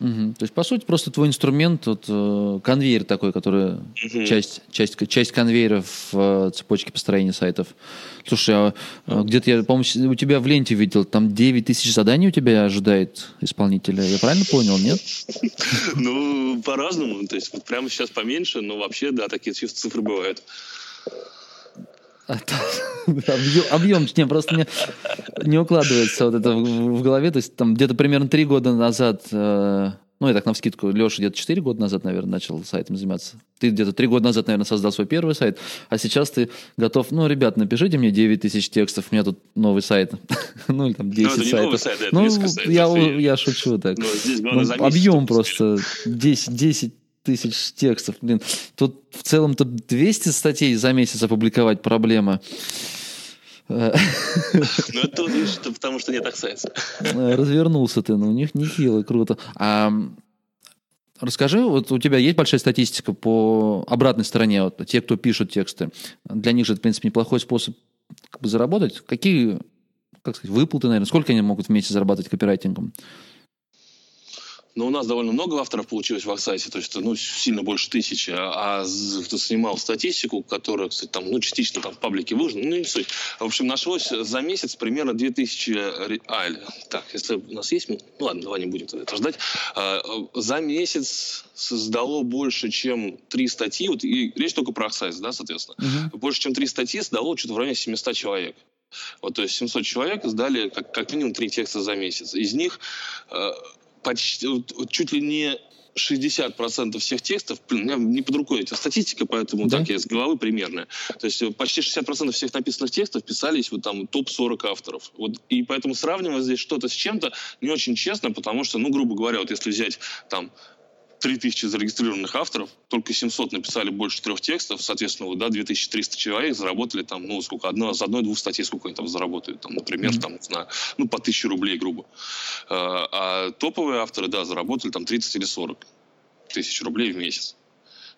Speaker 1: Мгм. То есть, по сути, просто твой инструмент, вот, э, конвейер такой, который
Speaker 4: Мгм.
Speaker 1: часть, часть, часть конвейера в э, цепочке построения сайтов. Слушай, а, а где-то я, по-моему, у тебя в ленте видел, там 9 тысяч заданий у тебя ожидает исполнителя. Я правильно понял, нет?
Speaker 4: Ну, по-разному. То есть вот прямо сейчас поменьше, но вообще, да, такие циф- цифры бывают.
Speaker 1: А, то- Объем, объем, не, просто не укладывается вот это в, в голове. То есть там где-то примерно три года назад, э, ну, я так навскидку, Леша где-то 4 года назад, наверное, начал сайтом заниматься. Ты где-то три года назад, наверное, создал свой первый сайт, а сейчас ты готов, ну, ребят, напишите мне 9 тысяч текстов, у меня тут новый сайт. Ну, или там 10
Speaker 4: это не
Speaker 1: сайтов.
Speaker 4: новый сайт, это
Speaker 1: Ну,
Speaker 4: сайтов,
Speaker 1: я, шучу так.
Speaker 4: Но здесь главное
Speaker 1: Ну,
Speaker 4: месяц
Speaker 1: объем просто 10, 10 тысяч текстов. Блин, тут в целом-то 200 статей за месяц опубликовать проблема. Э,
Speaker 4: Ну, это видишь, потому что нет аксесса.
Speaker 1: Развернулся ты, ну у них нехило, круто. А расскажи, вот у тебя есть большая статистика по обратной стороне, вот те, кто пишут тексты. Для них же в принципе, неплохой способ как бы заработать. Какие, как сказать, выплаты, наверное, сколько они могут в месяц зарабатывать копирайтингом?
Speaker 4: Но у нас довольно много авторов получилось в Аксайсе, то есть ну, сильно больше тысячи. А а кто снимал статистику, которая, кстати, там, ну, частично там в паблике выложена, ну, не суть. В общем, нашлось за месяц примерно 2000... ре- А, или- так, если у нас есть... Ну, ладно, давай не будем тогда это ждать. А, а, За месяц создало больше, чем три статьи. Вот, и речь только про Аксайс, да, соответственно. Больше, чем три статьи создало что-то в районе 700 человек. Вот, то есть 700 человек сдали как, как минимум три текста за месяц. Из них э, почти, чуть ли не 60% всех текстов, блин, у меня не под рукой эта статистика, поэтому
Speaker 1: Да?
Speaker 4: так я с головы примерная. То есть э, почти 60% всех написанных текстов писались вот там топ-40 авторов. Вот, и поэтому сравнивать здесь что-то с чем-то не очень честно, потому что, ну, грубо говоря, вот если взять там 3000 зарегистрированных авторов, только 700 написали больше трех текстов, соответственно, да, 2300 человек заработали там, ну, сколько, одно, с одной-двух статей сколько они там заработают, там, например, там, знаю, ну, по 1000 рублей, грубо. А, а топовые авторы, да, заработали там 30 или 40 тысяч рублей в месяц.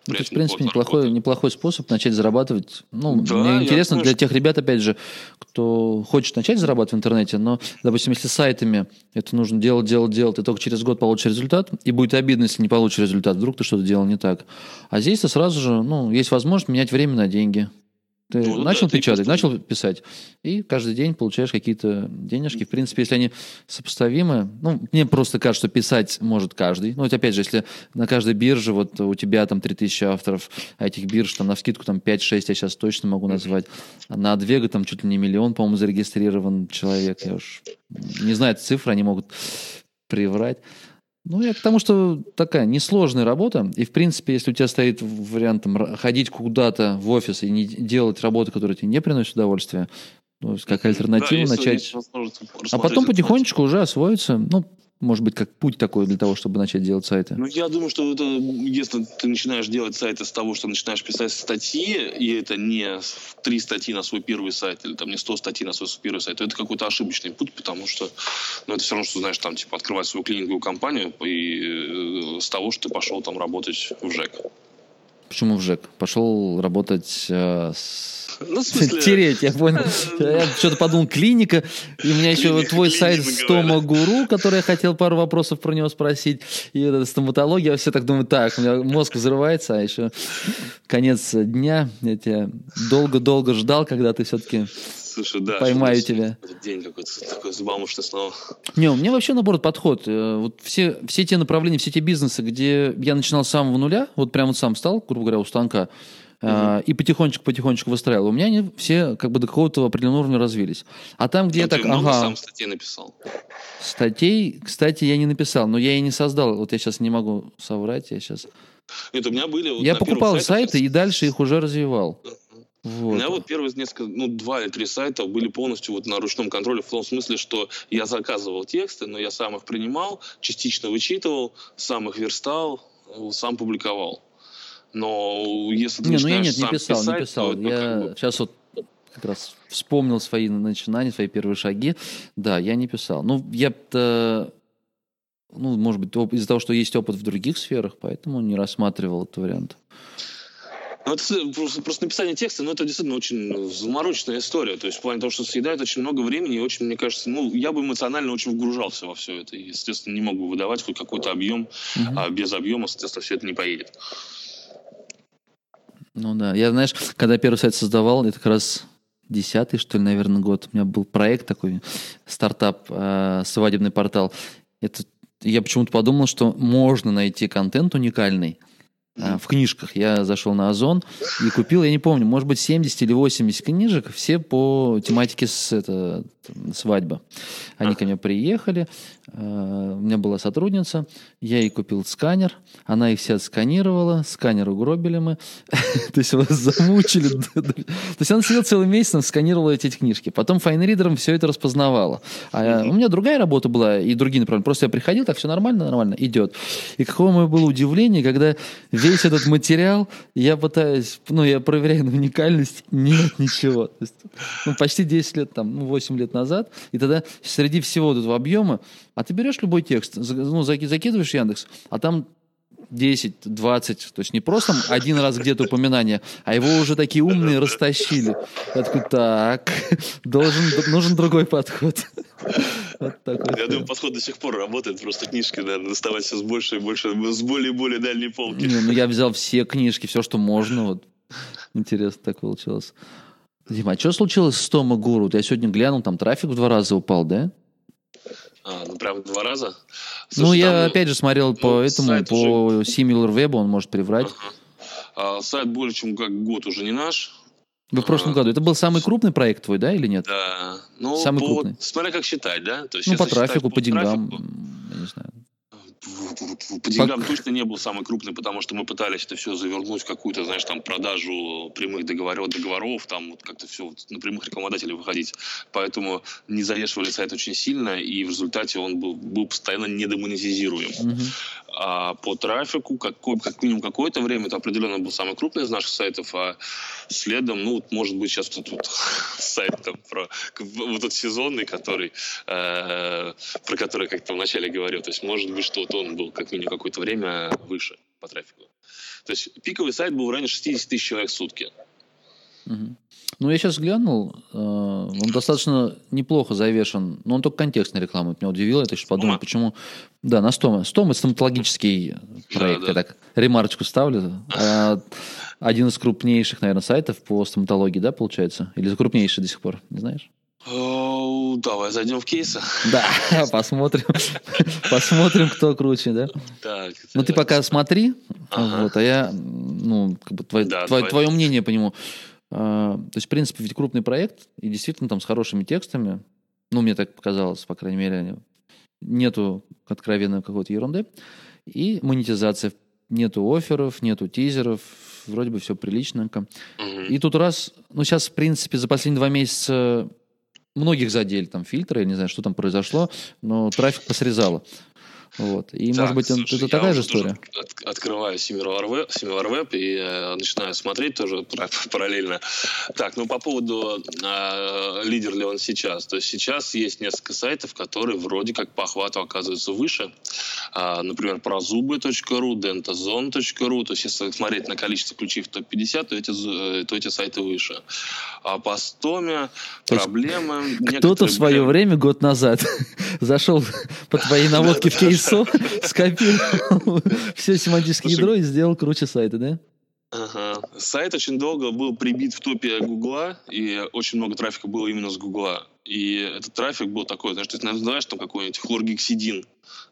Speaker 1: Ну, то есть, в принципе, неплохой,
Speaker 4: работы.
Speaker 1: неплохой способ начать зарабатывать. Ну,
Speaker 4: Да,
Speaker 1: мне интересно
Speaker 4: думаю,
Speaker 1: для тех ребят, опять же, кто хочет начать зарабатывать в интернете, но, допустим, если сайтами это нужно делать, делать, делать, ты только через год получишь результат, и будет обидно, если не получишь результат, вдруг ты что-то делал не так. А здесь ты сразу же, ну, есть возможность менять время на деньги. Ты
Speaker 4: Ну, да,
Speaker 1: начал
Speaker 4: ты
Speaker 1: печатать,
Speaker 4: просто-
Speaker 1: начал писать, и каждый день получаешь какие-то денежки. В принципе, если они сопоставимы, ну, мне просто кажется, что писать может каждый. Ну, вот опять же, если на каждой бирже, вот у тебя там 3000 авторов, а этих бирж там на вскидку там 5-6 я сейчас точно могу назвать. А на Адвега там чуть ли не миллион, по-моему, зарегистрирован человек. Я уж не знаю, цифры, они могут приврать. Ну, я к тому, что такая несложная работа. И, в принципе, если у тебя стоит вариант там, ходить куда-то в офис и не делать работу, которая тебе не приносит удовольствия, ну, как альтернативу
Speaker 4: Да,
Speaker 1: начать. А потом потихонечку уже освоиться. Ну, может быть, как путь такой для того, чтобы начать делать сайты.
Speaker 4: Ну, я думаю, что это, если ты начинаешь делать сайты с того, что начинаешь писать статьи, и это не три статьи на свой первый сайт, или там не 100 статей на свой первый сайт, то это какой-то ошибочный путь, потому что ну, это все равно, что, знаешь, там, типа, открывать свою клининговую компанию и э, с того, что ты пошел там работать в ЖЭК.
Speaker 1: Почему в ЖЭК? Пошел работать э, с...
Speaker 4: Ну, в смысле...
Speaker 1: Тереть, я понял. Я что-то подумал, клиника. И у меня еще
Speaker 4: Клиника,
Speaker 1: твой сайт
Speaker 4: клиника,
Speaker 1: Стома Гуру, который я хотел пару вопросов про него спросить. И вот эта стоматология. Я все так думаю, так, у меня мозг взрывается, а еще конец дня. Я тебя долго-долго ждал, когда ты все-таки...
Speaker 4: Слушай, да.
Speaker 1: Поймаю тебя.
Speaker 4: День какой-то такой забамушный снова.
Speaker 1: Не, у меня вообще, наоборот, подход. Э, Вот все, все те направления, все те бизнесы, где я начинал с самого нуля, вот прямо вот сам стал, грубо говоря, у станка, э, и потихонечку-потихонечку выстраивал. У меня они все как бы до какого-то определенного уровня развились. А там, где
Speaker 4: Ну,
Speaker 1: я так,
Speaker 4: ты много
Speaker 1: ага,
Speaker 4: сам статей написал?
Speaker 1: статей, кстати, я не написал, но я и не создал. Вот я сейчас не могу соврать, я сейчас...
Speaker 4: Нет, у меня были... вот
Speaker 1: я покупал
Speaker 4: сайтах
Speaker 1: сайты и дальше их уже развивал.
Speaker 4: У
Speaker 1: Вот.
Speaker 4: меня вот первые несколько, ну, два или три сайта были полностью вот на ручном контроле, в том смысле, что я заказывал тексты, но я сам их принимал, частично вычитывал, сам их верстал, э, сам публиковал. Но если ты
Speaker 1: Не, ну я нет, не писал, не
Speaker 4: писать,
Speaker 1: писал.
Speaker 4: то
Speaker 1: Я
Speaker 4: как бы-
Speaker 1: сейчас вот как раз вспомнил свои начинания, свои первые шаги. Да, я не писал. Ну, я-то, ну, может быть, из-за того, что есть опыт в других сферах, поэтому не рассматривал этот вариант.
Speaker 4: Ну, это просто, просто написание текста, ну, это действительно очень замороченная история. То есть в плане того, что съедает очень много времени и очень, мне кажется, ну, я бы эмоционально очень вгружался во все это. И, естественно, не могу выдавать хоть какой-то объем, угу. а без объема, соответственно, все это не поедет.
Speaker 1: Ну да, я, знаешь, когда первый сайт создавал, это как раз десятый, что ли, наверное, год. У меня был проект такой, стартап, э, свадебный портал. Это я почему-то подумал, что можно найти контент уникальный, а, в книжках. Я зашел на Озон и купил, я не помню, может быть, 70 или 80 книжек, все по тематике с, это, свадьба. Они ко мне приехали, у меня была сотрудница, я ей купил сканер, она их все отсканировала, сканер угробили мы, то есть вас замучили. То есть она сидела целый месяц, сканировала эти книжки. Потом файнридером все это распознавала. А у меня другая работа была и другие направления. Просто я приходил, так все нормально, нормально, идет. И какое мое было удивление, когда весь этот материал, я пытаюсь, ну, я проверяю на уникальность, нет ничего. Есть, ну, почти 10 лет, там, ну, 8 лет назад, и тогда среди всего этого объема, а ты берешь любой текст, ну, закидываешь Яндекс, а там 10, 20, то есть не просто один раз где-то упоминание, а его уже такие умные растащили. Я такой, так, должен, нужен другой подход.
Speaker 4: Вот такой. Я думаю, подход до сих пор работает, просто книжки, наверное, доставать все с больше и больше, с более и более дальней полки.
Speaker 1: Не, ну я взял все книжки, все, что можно, вот. Интересно так получилось. Дима, а что случилось с Тома Гуру? Я сегодня глянул, там трафик в два раза упал, да?
Speaker 4: А, ну, прям два раза?
Speaker 1: Слушай, ну, я там, опять же смотрел ну, по этому, по уже... SimilarWeb, он может приврать.
Speaker 4: Ага. А, сайт более чем как год уже не наш.
Speaker 1: Вы в прошлом а, году. Это был самый крупный проект твой, да, или нет?
Speaker 4: Да. Ну,
Speaker 1: самый по, крупный.
Speaker 4: Смотря как считать, да?
Speaker 1: То есть, ну, по трафику, по, по деньгам, трафику, я не знаю.
Speaker 4: По деньгам Пок... точно не был самый крупный, потому что мы пытались это все завернуть в какую-то, знаешь, там продажу прямых договоров, договоров там вот как-то все вот, на прямых рекламодателей выходить. Поэтому не завешивали сайт очень сильно, и в результате он был, был постоянно недомонетизируем. Угу. А по трафику, как, как минимум какое-то время, это определенно был самый крупный из наших сайтов, а следом, ну, может быть, сейчас вот тут сайт там про вот этот сезонный, который, э, про который как-то вначале говорил. То есть, может быть, что вот он был как минимум какое-то время выше по трафику. То есть, пиковый сайт был в районе 60 тысяч человек в сутки.
Speaker 1: Угу. Ну, я сейчас глянул, э, он достаточно неплохо завешен, но он только контекстной рекламой меня удивило, я сейчас подумал, почему... Да, на Стома. Стома – стоматологический проект, да, да. я так ремарочку ставлю. А, один из крупнейших, наверное, сайтов по стоматологии, да, получается? Или крупнейший до сих пор, не знаешь?
Speaker 4: Давай зайдем в кейсы.
Speaker 1: Да, посмотрим. Посмотрим, кто круче, да? Так. Ну, ты пока смотри, вот, а я, ну, как бы, твое мнение по нему. А, то есть, в принципе, ведь крупный проект, и действительно там с хорошими текстами, ну, мне так показалось, по крайней мере, нету откровенной какой-то ерунды, и монетизация, нету офферов, нету тизеров, вроде бы все приличненько. И тут раз, ну, сейчас, в принципе, за последние два месяца многих задели там фильтры, я не знаю, что там произошло, но трафик посрезало. Вот. И, так, может быть, слушай, это такая же история.
Speaker 4: От, открываю SimilarWeb и э, начинаю смотреть тоже параллельно. Так, ну по поводу э, лидер ли он сейчас. То есть сейчас есть несколько сайтов, которые вроде как по охвату оказываются выше. Э, например, прозубы.ру, dentazone.ru. То есть если смотреть на количество ключей в топ-50, то эти, э, то эти сайты выше. А по стоме проблемы...
Speaker 1: Кто-то в свое время, год назад, зашел по твоей наводке в кейс лицо, скопировал все семантическое ядро и сделал круче сайта, да?
Speaker 4: Ага. Сайт очень долго был прибит в топе Гугла, и очень много трафика было именно с Гугла. И этот трафик был такой, знаешь, ты называешь там какой-нибудь хлоргексидин,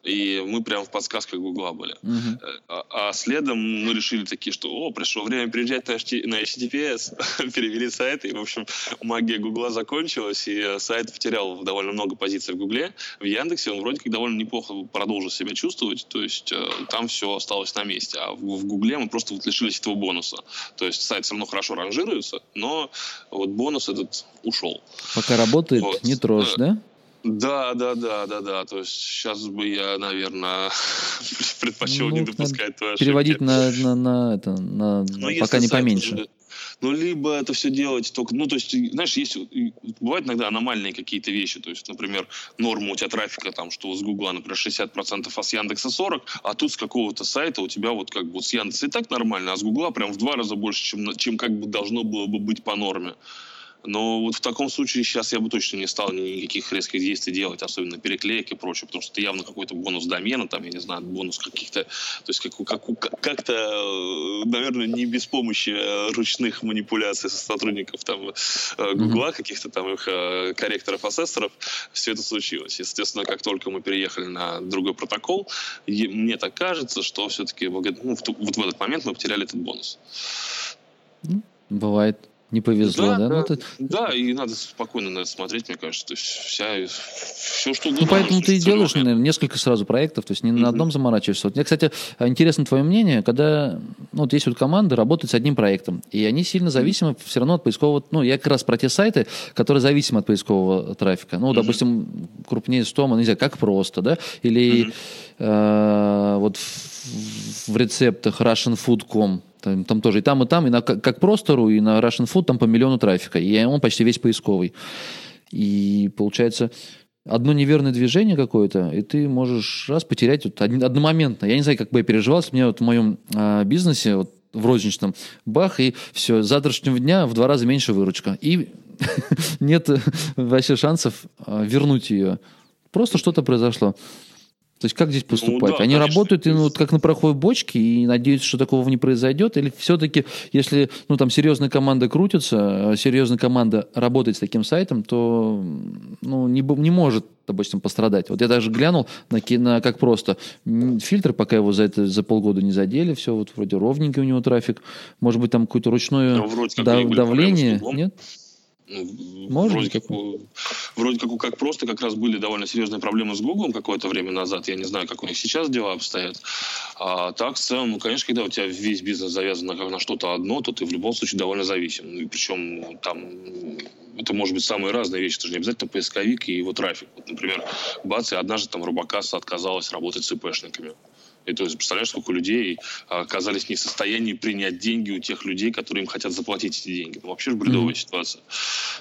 Speaker 4: и мы прям в подсказках Гугла были. Uh-huh. А, а следом мы решили такие, что, о, пришло время переезжать на, на HTTPS, перевели сайт, и, в общем, магия Гугла закончилась, и сайт потерял довольно много позиций в Гугле. В Яндексе он вроде как довольно неплохо продолжил себя чувствовать, то есть э, там все осталось на месте, а в, в Гугле мы просто вот лишились этого бонуса. То есть сайт все равно хорошо ранжируется, но вот бонус этот ушел.
Speaker 1: Пока работает, вот. не трожь, да?
Speaker 4: Да, да, да, да, да. То есть сейчас бы я, наверное, предпочел
Speaker 1: Ну,
Speaker 4: не допускать твои
Speaker 1: Переводить
Speaker 4: ошибки.
Speaker 1: на, на, на это, на,
Speaker 4: Ну,
Speaker 1: пока не поменьше.
Speaker 4: уже- Ну, либо это все делать только... Ну, то есть, знаешь, есть... Бывают иногда аномальные какие-то вещи. То есть, например, норма у тебя трафика, там, что с Гугла, например, 60%, а с Яндекса 40%, а тут с какого-то сайта у тебя вот как бы вот с Яндекса и так нормально, а с Гугла прям в два раза больше, чем, чем как бы должно было бы быть по норме. Но вот в таком случае сейчас я бы точно не стал никаких резких действий делать, особенно переклеек и прочее, потому что это явно какой-то бонус домена, там, я не знаю, бонус каких-то, то есть как, как, как-то, э, наверное, не без помощи э, ручных манипуляций со сотрудников там э, Гугла, каких-то там их корректоров, ассессоров, все это случилось. Естественно, как только мы переехали на другой протокол, мне так кажется, что все-таки ну, вот в этот момент мы потеряли этот бонус.
Speaker 1: Бывает. Не повезло, да?
Speaker 4: Да,
Speaker 1: Ну, это-
Speaker 4: Да, и надо спокойно на это смотреть, мне кажется. То есть вся, все, что
Speaker 1: Ну,
Speaker 4: угодно.
Speaker 1: поэтому
Speaker 4: может
Speaker 1: ты и делаешь, наверное, несколько сразу проектов, то есть не на
Speaker 4: Мгм.
Speaker 1: одном заморачиваешься. Вот мне, кстати, интересно твое мнение, когда ну, вот есть вот команды работают с одним проектом, и они сильно зависимы все равно от поискового... Ну, я как раз про те сайты, которые зависимы от поискового трафика. Ну, допустим, крупнее Стома, ну, не знаю, как просто, да? Или э, вот в, в рецептах russianfood.com там, там тоже и там, и там, и на как, просто.ру, и на Russian Food там по миллиону трафика, и он почти весь поисковый. И получается, одно неверное движение какое-то, и ты можешь раз потерять вот один- одномоментно. Я не знаю, как бы я переживал, у меня вот в моем а, бизнесе, вот в розничном, бах, и все, с завтрашнего дня в два раза меньше выручка. И нет э, вообще шансов а, вернуть ее. Просто что-то произошло. То есть как здесь поступать?
Speaker 4: да,
Speaker 1: Они
Speaker 4: конечно.
Speaker 1: работают ну, вот как на пороховой бочке и надеются, что такого не произойдет? Или все-таки, если ну, там серьезная команда крутится, э, серьезная команда работает с таким сайтом, то ну, не, не может, допустим, пострадать. Вот я даже глянул на, на как просто фильтр, пока его за, это, за полгода не задели, все вот вроде ровненький у него трафик. Может быть, там какое-то ручное
Speaker 4: Ну, как
Speaker 1: дав-
Speaker 4: и
Speaker 1: давление? Нет?
Speaker 4: Ну,
Speaker 1: Может
Speaker 4: вроде, как, у- вроде как, как просто как раз были довольно серьезные проблемы с Гуглом какое-то время назад. Я не знаю, как у них сейчас дела обстоят. А так, в целом, ну, конечно, когда у тебя весь бизнес завязан на, на что-то одно, то ты в любом случае довольно зависим. Ну, И причем там это может быть самые разные вещи. Это же не обязательно поисковик и его трафик. Вот, например, бац, и однажды там Рубакасса отказалась работать с ИПшниками. И то есть, представляешь, сколько людей а, оказались не в состоянии принять деньги у тех людей, которые им хотят заплатить эти деньги. Ну, вообще же бредовая ситуация.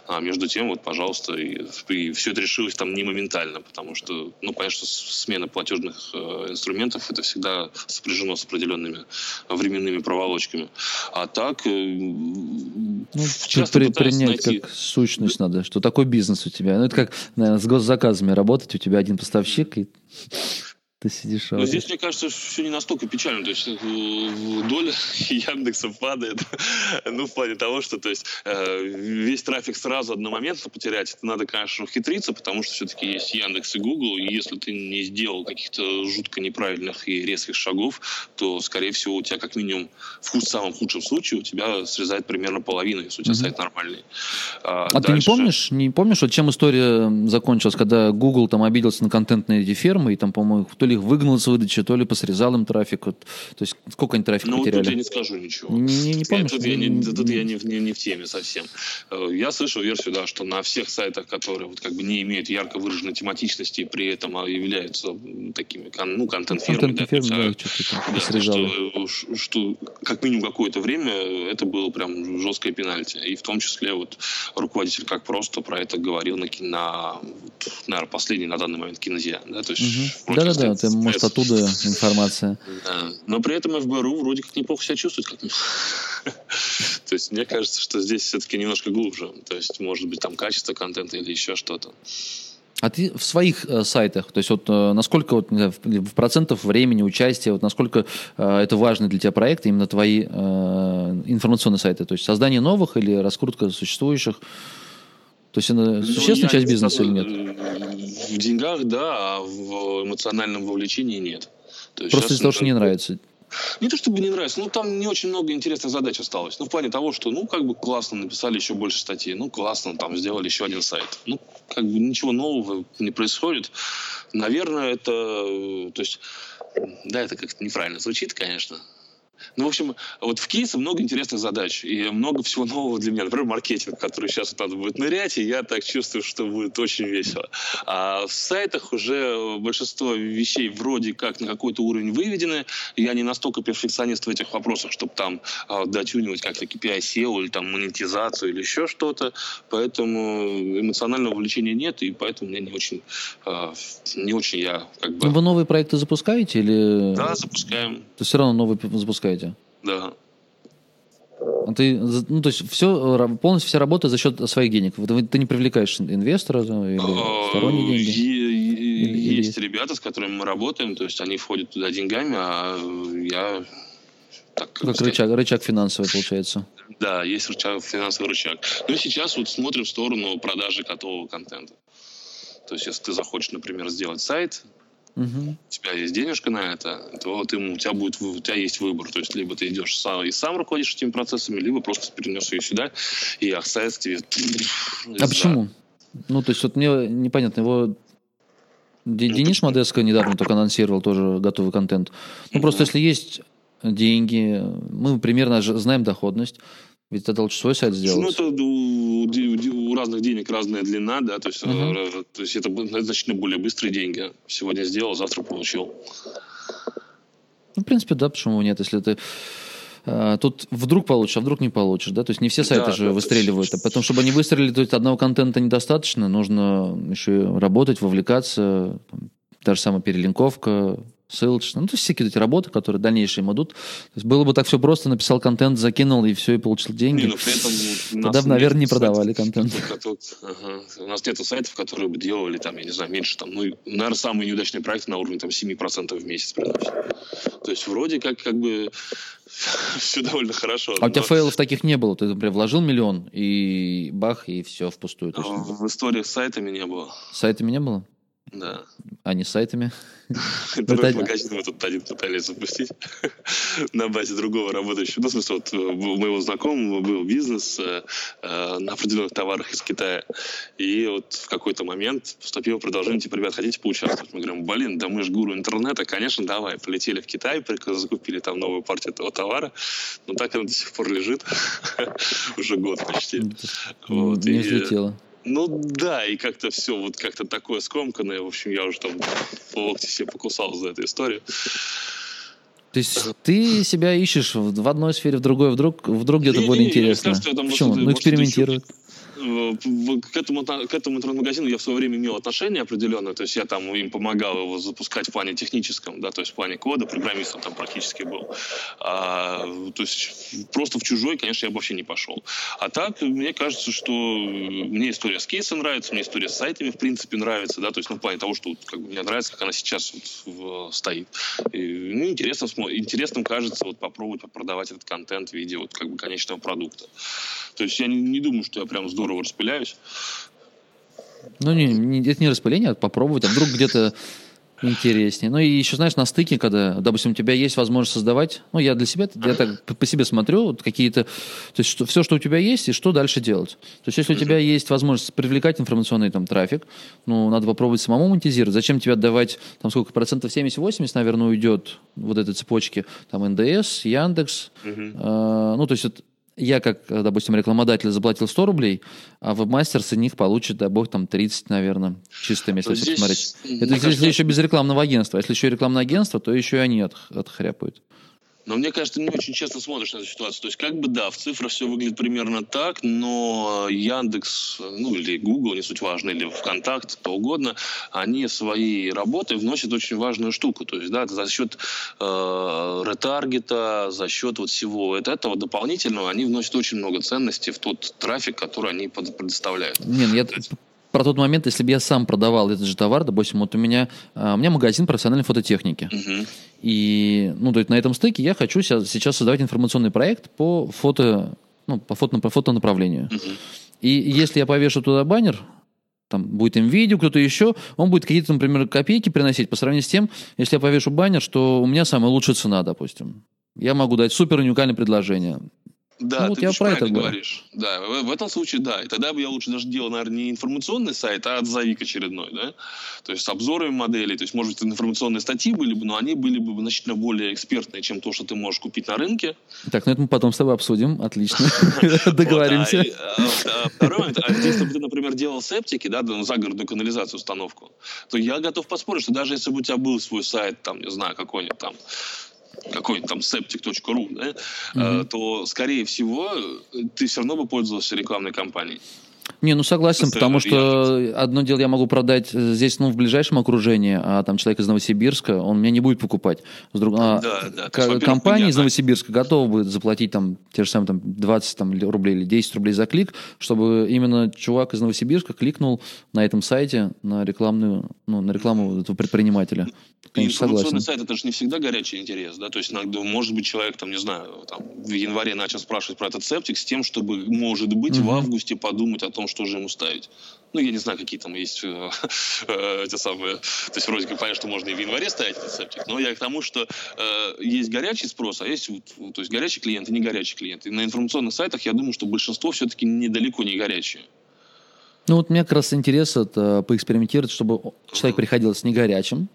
Speaker 4: А между тем, вот, пожалуйста, и, все это решилось там не моментально, потому что, ну, с- смена платежных э, инструментов это всегда сопряжено с определенными временными проволочками. А так, э,
Speaker 1: Ну,
Speaker 4: часто
Speaker 1: при- принять
Speaker 4: найти...
Speaker 1: как сущность надо, что такой бизнес у тебя. Ну, это как, наверное, с госзаказами работать, у тебя один поставщик, и ты сидишь...
Speaker 4: Но
Speaker 1: а,
Speaker 4: здесь, мне кажется, все не настолько печально. То есть э, доля Яндекса падает. ну, в плане того, что то есть, э, весь трафик сразу одномоментно потерять, это надо, конечно, ухитриться, потому что все-таки есть Яндекс и Google, и если ты не сделал каких-то жутко неправильных и резких шагов, то, скорее всего, у тебя как минимум в самом худшем случае у тебя срезает примерно половину, если у тебя сайт нормальный.
Speaker 1: А ты не помнишь, не помнишь, вот чем история закончилась, когда Google там обиделся на контентные эти фермы, и там, по-моему, то ли их выгнал с выдачи, то ли посрезал им трафик. Вот, то есть сколько они трафика
Speaker 4: Ну, тут я
Speaker 1: потеряли?
Speaker 4: не скажу ничего.
Speaker 1: Не- не- помнишь?
Speaker 4: Тут я не, тут я не, не- не в теме совсем. Э, Я слышал версию, да, что на всех сайтах, которые вот как бы не имеют ярко выраженной тематичности, и при этом а, являются такими, ну,
Speaker 1: фермы,
Speaker 4: то
Speaker 1: да,
Speaker 4: да,
Speaker 1: посрезали.
Speaker 4: что, ш- что как минимум какое-то время это было прям жесткое пенальти. И в том числе вот руководитель как просто про это говорил на, на наверное, последний на данный момент кинозия. Да, то есть, вроде как
Speaker 1: Да-да-да,
Speaker 4: стоит-
Speaker 1: это может оттуда информация.
Speaker 4: да. Но при этом ФБРУ вроде как неплохо себя чувствует. Как... То есть мне кажется, что здесь все-таки немножко глубже. То есть, может быть, там качество контента или еще что-то.
Speaker 1: А ты в своих э, сайтах, то есть вот э, насколько вот, знаю, в, в процентов времени, участия, вот насколько э, это важный для тебя проект, именно твои э, информационные сайты, то есть создание новых или раскрутка существующих? То есть это
Speaker 4: Ну,
Speaker 1: существенная часть
Speaker 4: не
Speaker 1: бизнеса или нет?
Speaker 4: В деньгах, да, а в эмоциональном вовлечении нет. То есть
Speaker 1: Просто из-за того, что не нравится.
Speaker 4: Не то чтобы не нравится, но там не очень много интересных задач осталось. Ну, в плане того, что, ну, как бы классно написали еще больше статей, ну, классно там сделали еще один сайт. Ну, как бы ничего нового не происходит. Наверное, это, то есть, да, это как-то неправильно звучит, конечно. Ну, в общем, вот в кейсе много интересных задач и много всего нового для меня. Например, маркетинг, который сейчас вот надо будет нырять, и я так чувствую, что будет очень весело. А в сайтах уже большинство вещей вроде как на какой-то уровень выведены. Я не настолько перфекционист в этих вопросах, чтобы там а, дотюнивать как-то KPI SEO или там монетизацию или еще что-то. Поэтому эмоционального увлечения нет, и поэтому мне не очень, а, не очень я как бы...
Speaker 1: Вы новые проекты запускаете или...
Speaker 4: Да, запускаем.
Speaker 1: То все равно новые запускаете?
Speaker 4: Да.
Speaker 1: А ты, ну, то есть все, полностью вся работа за счет своих денег. Ты, не привлекаешь инвестора или
Speaker 4: А,
Speaker 1: сторонние деньги? Или
Speaker 4: Есть
Speaker 1: есть?
Speaker 4: ребята, с которыми мы работаем, то есть они входят туда деньгами, а я так как
Speaker 1: Как рычаг, рычаг финансовый получается.
Speaker 4: Да, есть рычаг, финансовый рычаг. Но сейчас вот смотрим в сторону продажи готового контента. То есть, если ты захочешь, например, сделать сайт,
Speaker 1: Мгм.
Speaker 4: у тебя есть денежка на это, то ты, у, тебя будет, у тебя есть выбор. То есть, либо ты идешь сам, и сам руководишь этими процессами, либо просто перенес ее сюда, и а сайт тебе...
Speaker 1: А почему? Ну, то есть вот мне непонятно, его
Speaker 4: Ну,
Speaker 1: Денис? Модеско недавно только анонсировал тоже готовый контент. Ну, просто если есть деньги, мы примерно знаем доходность, ведь это лучше свой сайт
Speaker 4: Ну,
Speaker 1: сделать.
Speaker 4: это у, у- разных денег разная длина, да, то есть, э, то есть это б- значительно более быстрые деньги. Сегодня сделал, завтра получил.
Speaker 1: Ну, в принципе, да, почему нет, если ты а, тут вдруг получишь, а вдруг не получишь, да, то есть не все сайты
Speaker 4: Да,
Speaker 1: же
Speaker 4: да,
Speaker 1: выстреливают,
Speaker 4: есть-
Speaker 1: а потом, чтобы они выстрелили, то есть одного контента недостаточно, нужно еще и работать, вовлекаться, там, та же самая перелинковка, ссылочка, ну, то есть всякие эти работы, которые дальнейшие им идут. То есть было бы так все просто, написал контент, закинул, и все, и получил деньги.
Speaker 4: Не, но при этом
Speaker 1: Тогда бы, наверное, не
Speaker 4: нет
Speaker 1: продавали
Speaker 4: сайтов,
Speaker 1: контент.
Speaker 4: которые- ага. У нас нету сайтов, которые бы делали, там, я не знаю, меньше, там, ну, наверное, самые неудачные проекты на уровне там 7% в месяц приносят. То есть вроде как, как бы все довольно хорошо.
Speaker 1: А у тебя
Speaker 4: но-
Speaker 1: фейлов таких не было? Ты, например, вложил миллион, и бах, и все впустую. Есть
Speaker 4: В историях с сайтами не было.
Speaker 1: с сайтами не было?
Speaker 4: Да.
Speaker 1: А не сайтами?
Speaker 4: Интернет-магазин мы тут один пытались запустить на базе другого работающего. Ну, в смысле, вот э, у моего знакомого был бизнес э, э, на определенных товарах из Китая. И вот в какой-то момент поступило предложение, типа, ребят, хотите поучаствовать? Мы говорим, блин, да мы же гуру интернета, конечно, давай. Полетели в Китай, закупили там новую партию этого товара. Но так она до сих пор лежит. Уже год почти. Вот,
Speaker 1: не взлетело.
Speaker 4: Ну да, и как-то все вот как-то такое скомканное. В общем, я уже там по локти себе покусал за эту историю.
Speaker 1: То есть ты себя ищешь в одной сфере, в другой, вдруг, вдруг где-то более интересно.
Speaker 4: скажу, там
Speaker 1: Почему? Ну,
Speaker 4: может,
Speaker 1: экспериментируй.
Speaker 4: К этому, к этому интернет-магазину я в свое время имел отношение определенное, то есть я там им помогал его запускать в плане техническом, да, то есть в плане кода, программистом там практически был. А, то есть просто в чужой, конечно, я бы вообще не пошел. А так, мне кажется, что мне история с кейсом нравится, мне история с сайтами, в принципе, нравится, да, то есть ну, в плане того, что как бы, мне нравится, как она сейчас вот, в- стоит. И, ну, интересно, интересным кажется вот попробовать продавать этот контент в виде вот как бы конечного продукта. То есть я не, не думаю, что я прям здорово распыляюсь.
Speaker 1: Ну, не, не- это не распыление, а попробовать, а вдруг где-то интереснее. Ну, и еще, знаешь, на стыке, когда, допустим, у тебя есть возможность создавать, ну, я для себя, я так по- себе смотрю, вот какие-то, то есть что, все, что у тебя есть, и что дальше делать. То есть если у тебя есть возможность привлекать информационный там трафик, ну, надо попробовать самому монетизировать. Зачем тебе отдавать, там, сколько, процентов 70-80, наверное, уйдет вот этой цепочки, там, НДС, Яндекс, а, ну, то есть вот я, как, э, допустим, рекламодатель заплатил 100 рублей, а вебмастер с них получит, да бог, там 30, наверное, чистыми, если все
Speaker 4: здесь,
Speaker 1: посмотреть. Это если
Speaker 4: кажется-
Speaker 1: еще без рекламного агентства. Если еще и рекламное агентство, то еще и они от, отхряпают.
Speaker 4: Но мне кажется, ты не очень честно смотришь на эту ситуацию. То есть, как бы, да, в цифрах все выглядит примерно так, но Яндекс, ну, или Google, не суть важно, или ВКонтакте, кто угодно, они своей работой вносят очень важную штуку. То есть, да, за счет э, ретаргета, за счет вот всего вот этого дополнительного, они вносят очень много ценностей в тот трафик, который они предоставляют.
Speaker 1: Не, ну я про тот момент, если бы я сам продавал этот же товар, допустим, вот у меня, а, у меня магазин профессиональной фототехники.
Speaker 4: Мгм.
Speaker 1: И, ну, то есть на этом стыке я хочу сейчас создавать информационный проект по фото, ну, по фото, по фотонаправлению.
Speaker 4: Мгм.
Speaker 1: И если я повешу туда баннер, там будет им видео, кто-то еще, он будет какие-то, например, копейки приносить по сравнению с тем, если я повешу баннер, что у меня самая лучшая цена, допустим. Я могу дать супер уникальное предложение.
Speaker 4: Да,
Speaker 1: Ну, вот
Speaker 4: ты
Speaker 1: я про это
Speaker 4: говоришь. Да, в, в этом случае да. И тогда бы я лучше даже делал, наверное, не информационный сайт, а отзовик очередной, да. То есть с обзорами моделей. То есть, может быть, информационные статьи были бы, но они были бы значительно более экспертные, чем то, что ты можешь купить на рынке.
Speaker 1: Так, ну это мы потом с тобой обсудим. Отлично. Договоримся.
Speaker 4: Вот, а, а, а, второй момент, а если бы ты, например, делал септики, да, ну, загородную канализацию установку, то я готов поспорить, что даже если бы у тебя был свой сайт, там, не знаю, какой-нибудь там, какой-нибудь там septic.ru, да, э, то, скорее всего, ты все равно бы пользовался рекламной кампанией.
Speaker 1: Не, ну согласен, потому что одно дело я могу продать э, здесь, ну, в ближайшем окружении, а там человек из Новосибирска, он меня не будет покупать. С друг... а,
Speaker 4: Да, да. Есть, во-первых,
Speaker 1: компания из. Новосибирска готова будет заплатить там те же самые там, 20 там, рублей или 10 рублей за клик, чтобы именно чувак из Новосибирска кликнул на этом сайте на рекламную, ну, на рекламу этого предпринимателя.
Speaker 4: И информационный
Speaker 1: согласен.
Speaker 4: сайт это же не всегда горячий интерес, да, то есть иногда, может быть, человек, там, не знаю, там, в январе начал спрашивать про этот септик с тем, чтобы, может быть, в августе подумать о том, что же ему ставить. Ну, я не знаю, какие там есть э, э, те самые... То есть, вроде как понятно, что можно и в январе ставить этот септик, но я к тому, что э, есть горячий спрос, а есть вот, то есть горячий клиент и не горячий клиент. И на информационных сайтах, я думаю, что большинство все-таки недалеко не горячие.
Speaker 1: Ну вот мне как раз интерес это поэкспериментировать, чтобы человек приходил с негорячим,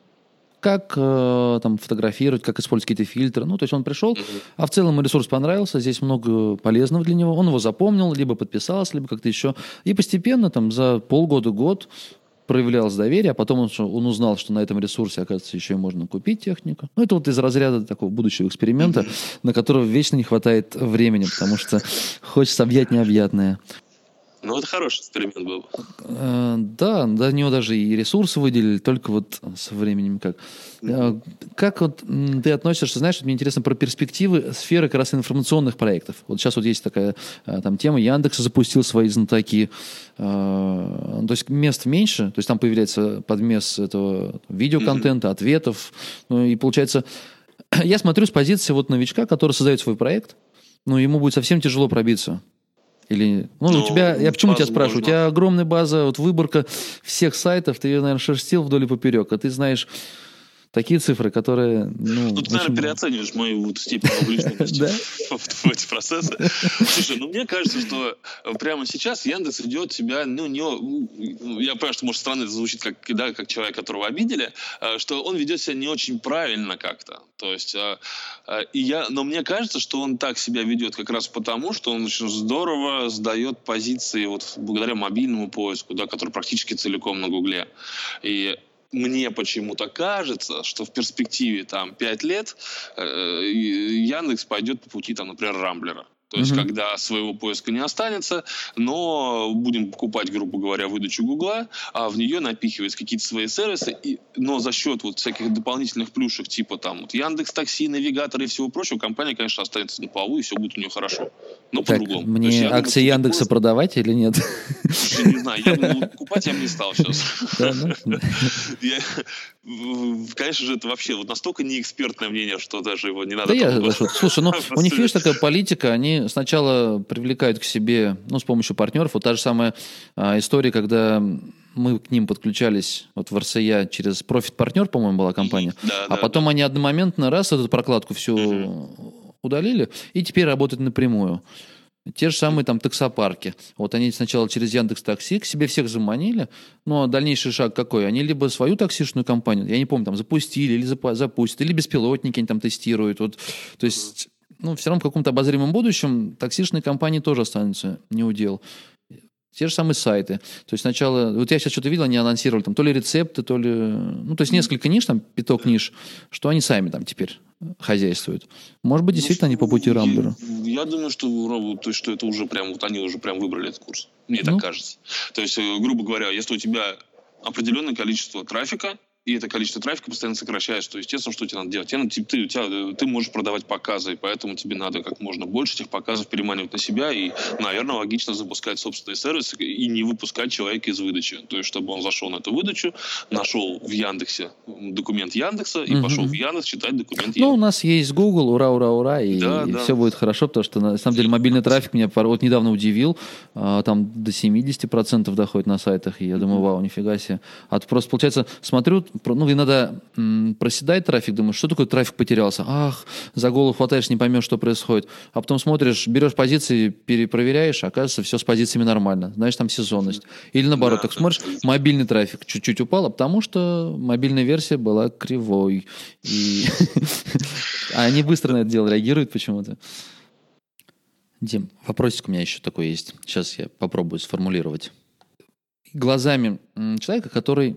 Speaker 1: как э, там фотографировать, как использовать какие-то фильтры. Ну, то есть он пришел, а в целом ресурс понравился, здесь много полезного для него. Он его запомнил, либо подписался, либо как-то еще. И постепенно там за полгода-год проявлялось доверие, а потом он, он узнал, что на этом ресурсе, оказывается, еще и можно купить технику. Ну, это вот из разряда такого будущего эксперимента, на которого вечно не хватает времени, потому что хочется объять необъятное.
Speaker 4: Ну, это хороший эксперимент был.
Speaker 1: Э, Да, до него даже и ресурсы выделили, только вот со временем как. Э, Как вот ты относишься, знаешь, вот мне интересно про перспективы сферы как раз информационных проектов. Вот сейчас вот есть такая э, там тема, Яндекс запустил свои знатоки, э, то есть мест меньше, то есть там появляется подмес этого видеоконтента, ответов, ну и получается, я смотрю с позиции вот новичка, который создает свой проект, ну ему будет совсем тяжело пробиться. Или, ну,
Speaker 4: Ну,
Speaker 1: у тебя, я почему тебя спрашиваю, у тебя огромная база, вот выборка всех сайтов, ты ее, наверное, шерстил вдоль и поперек, а ты знаешь такие цифры, которые, ну,
Speaker 4: Ну, ты, наверное, переоцениваешь мою вот степень вовлеченности в, эти процессы. Слушай, ну мне кажется, что э, прямо сейчас Яндекс ведет себя, ну, не, ну, я понимаю, что, может, странно это звучит, как, да, как человек, которого обидели, э, что он ведет себя не очень правильно как-то. То есть, э, и я, но мне кажется, что он так себя ведет как раз потому, что он очень здорово сдает позиции вот благодаря мобильному поиску, да, который практически целиком на Гугле. И мне почему-то кажется, что в перспективе там 5 лет э, Яндекс пойдет по пути, там, например, Рамблера. То есть,
Speaker 1: Мгм.
Speaker 4: когда своего поиска не останется, но будем покупать, грубо говоря, выдачу Гугла, а в нее напихивать какие-то свои сервисы, и, но за счет вот всяких дополнительных плюшек, типа там вот Яндекс Такси, Навигатор и всего прочего, компания, конечно, останется на плаву, и все будет у нее хорошо. Но
Speaker 1: Так,
Speaker 4: по-другому. Есть
Speaker 1: мне
Speaker 4: думаю,
Speaker 1: акции
Speaker 4: что
Speaker 1: Яндекса
Speaker 4: такое-
Speaker 1: продавать или нет?
Speaker 4: Слушай, не знаю, я бы, покупать я бы не стал сейчас. Конечно же, это вообще вот настолько неэкспертное мнение, что даже его не надо...
Speaker 1: Да я Слушай, ну у них, видишь, такая политика, они сначала привлекают к себе, ну, с помощью партнеров. Вот та же самая а, история, когда мы к ним подключались, вот в РСЯ через профит-партнер, по-моему, была компания,
Speaker 4: Да,
Speaker 1: а
Speaker 4: да,
Speaker 1: потом они одномоментно раз эту прокладку всю удалили, и теперь работают напрямую. Те же самые там таксопарки. Вот они сначала через Яндекс Такси к себе всех заманили, ну а дальнейший шаг какой? Они либо свою таксишную компанию, я не помню, там запустили или запустят, или беспилотники они там тестируют. Вот, то есть, ну, все равно в каком-то обозримом будущем таксишные компании тоже останутся не удел. Те же самые сайты. То есть сначала, вот я сейчас что-то видел, они анонсировали там то ли рецепты, то ли, ну, то есть несколько ниш, там пяток ниш, что они сами там теперь хозяйствуют. Может быть, действительно они по пути
Speaker 4: Я-
Speaker 1: Рамблера.
Speaker 4: Я думаю, что, то есть, что это уже прям, вот они уже прям выбрали этот курс. Мне
Speaker 1: Ну.
Speaker 4: так кажется. То есть, э, грубо говоря, если у тебя определенное количество трафика, и это количество трафика постоянно сокращается, то естественно, что тебе надо делать? Тебе, надо- ты, ты, у тебя, э, ты можешь продавать показы, и поэтому тебе надо как можно больше этих показов переманивать на себя, и, наверное, логично запускать собственные сервисы и не выпускать человека из выдачи. То есть, чтобы он зашел на эту выдачу, нашел в Яндексе документ Яндекса и
Speaker 1: Мгм.
Speaker 4: пошел в Яндекс читать документ
Speaker 1: Ну, у
Speaker 4: Яндекса.
Speaker 1: нас есть Google, ура, ура, ура, и,
Speaker 4: Да, да.
Speaker 1: все будет хорошо, потому что, на самом деле, мобильный трафик меня вот недавно удивил, а, там до 70% доходит на сайтах, и я думаю, вау, нифига себе. А то просто, получается, смотрю, ну, иногда м, проседает трафик, думаешь, что такое трафик потерялся? Ах, за голову хватаешь, не поймешь, что происходит. А потом смотришь, берешь позиции, перепроверяешь, оказывается, все с позициями нормально. Знаешь, там сезонность. Или наоборот,
Speaker 4: Да,
Speaker 1: так смотришь, мобильный трафик чуть-чуть упал, а потому что мобильная версия была кривой. И а они быстро на это дело реагируют почему-то. Дим, вопросик у меня еще такой есть. Сейчас я попробую сформулировать. Глазами человека, который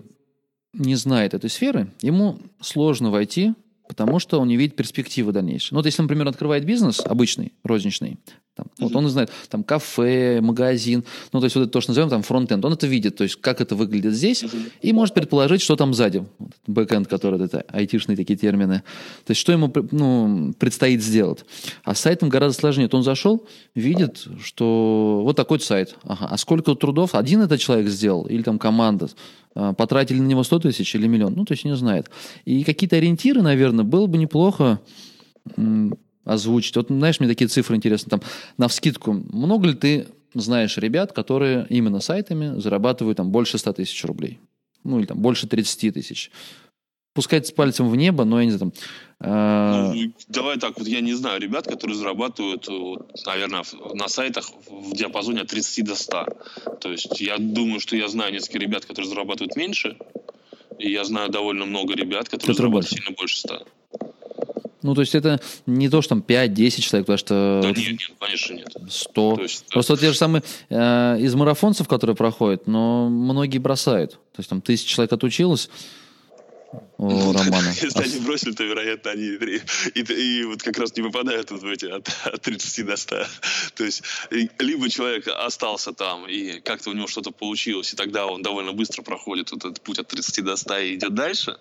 Speaker 1: не знает этой сферы, ему сложно войти, потому что он не видит перспективы дальнейшей. Ну, вот если, например, открывает бизнес обычный, розничный, там, вот он знает, там, кафе, магазин, ну, то есть вот это то, что называем там front-end, он это видит, то есть как это выглядит здесь, и может предположить, что там сзади, вот, back-end, который, это айтишные такие термины, то есть что ему ну, предстоит сделать. А с сайтом гораздо сложнее. Вот он зашел, видит, что вот такой сайт, ага, а сколько трудов? Один этот человек сделал, или там команда, а, потратили на него 100 тысяч или миллион, ну, то есть не знает. И какие-то ориентиры, наверное, было бы неплохо озвучить. Вот, знаешь, мне такие цифры интересны. Там, на вскидку, много ли ты знаешь ребят, которые именно сайтами зарабатывают там больше 100 тысяч рублей? Ну, или там больше 30 тысяч. Пускай с пальцем в небо, но я не знаю, там... э,
Speaker 4: Ну, давай так, вот я не знаю ребят, которые зарабатывают, вот, наверное, на сайтах в диапазоне от 30 до 100. То есть я думаю, что я знаю несколько ребят, которые зарабатывают меньше, и я знаю довольно много ребят, которые зарабатывают
Speaker 1: больше.
Speaker 4: сильно больше 100.
Speaker 1: Ну, то есть это не то, что там 5-10 человек, потому что
Speaker 4: Да
Speaker 1: вот
Speaker 4: нет, нет, конечно, нет.
Speaker 1: 100.
Speaker 4: То есть, да.
Speaker 1: Просто вот те же самые э, из марафонцев, которые проходят, но многие бросают. То есть там тысяча человек отучилось у Романа.
Speaker 4: Если
Speaker 1: А
Speaker 4: они бросили, то, вероятно, они и, и- и вот как раз не попадают вот в эти от, от 30 до 100. То есть либо человек остался там, и как-то у него что-то получилось, и тогда он довольно быстро проходит вот этот путь от 30 до 100 и идет дальше,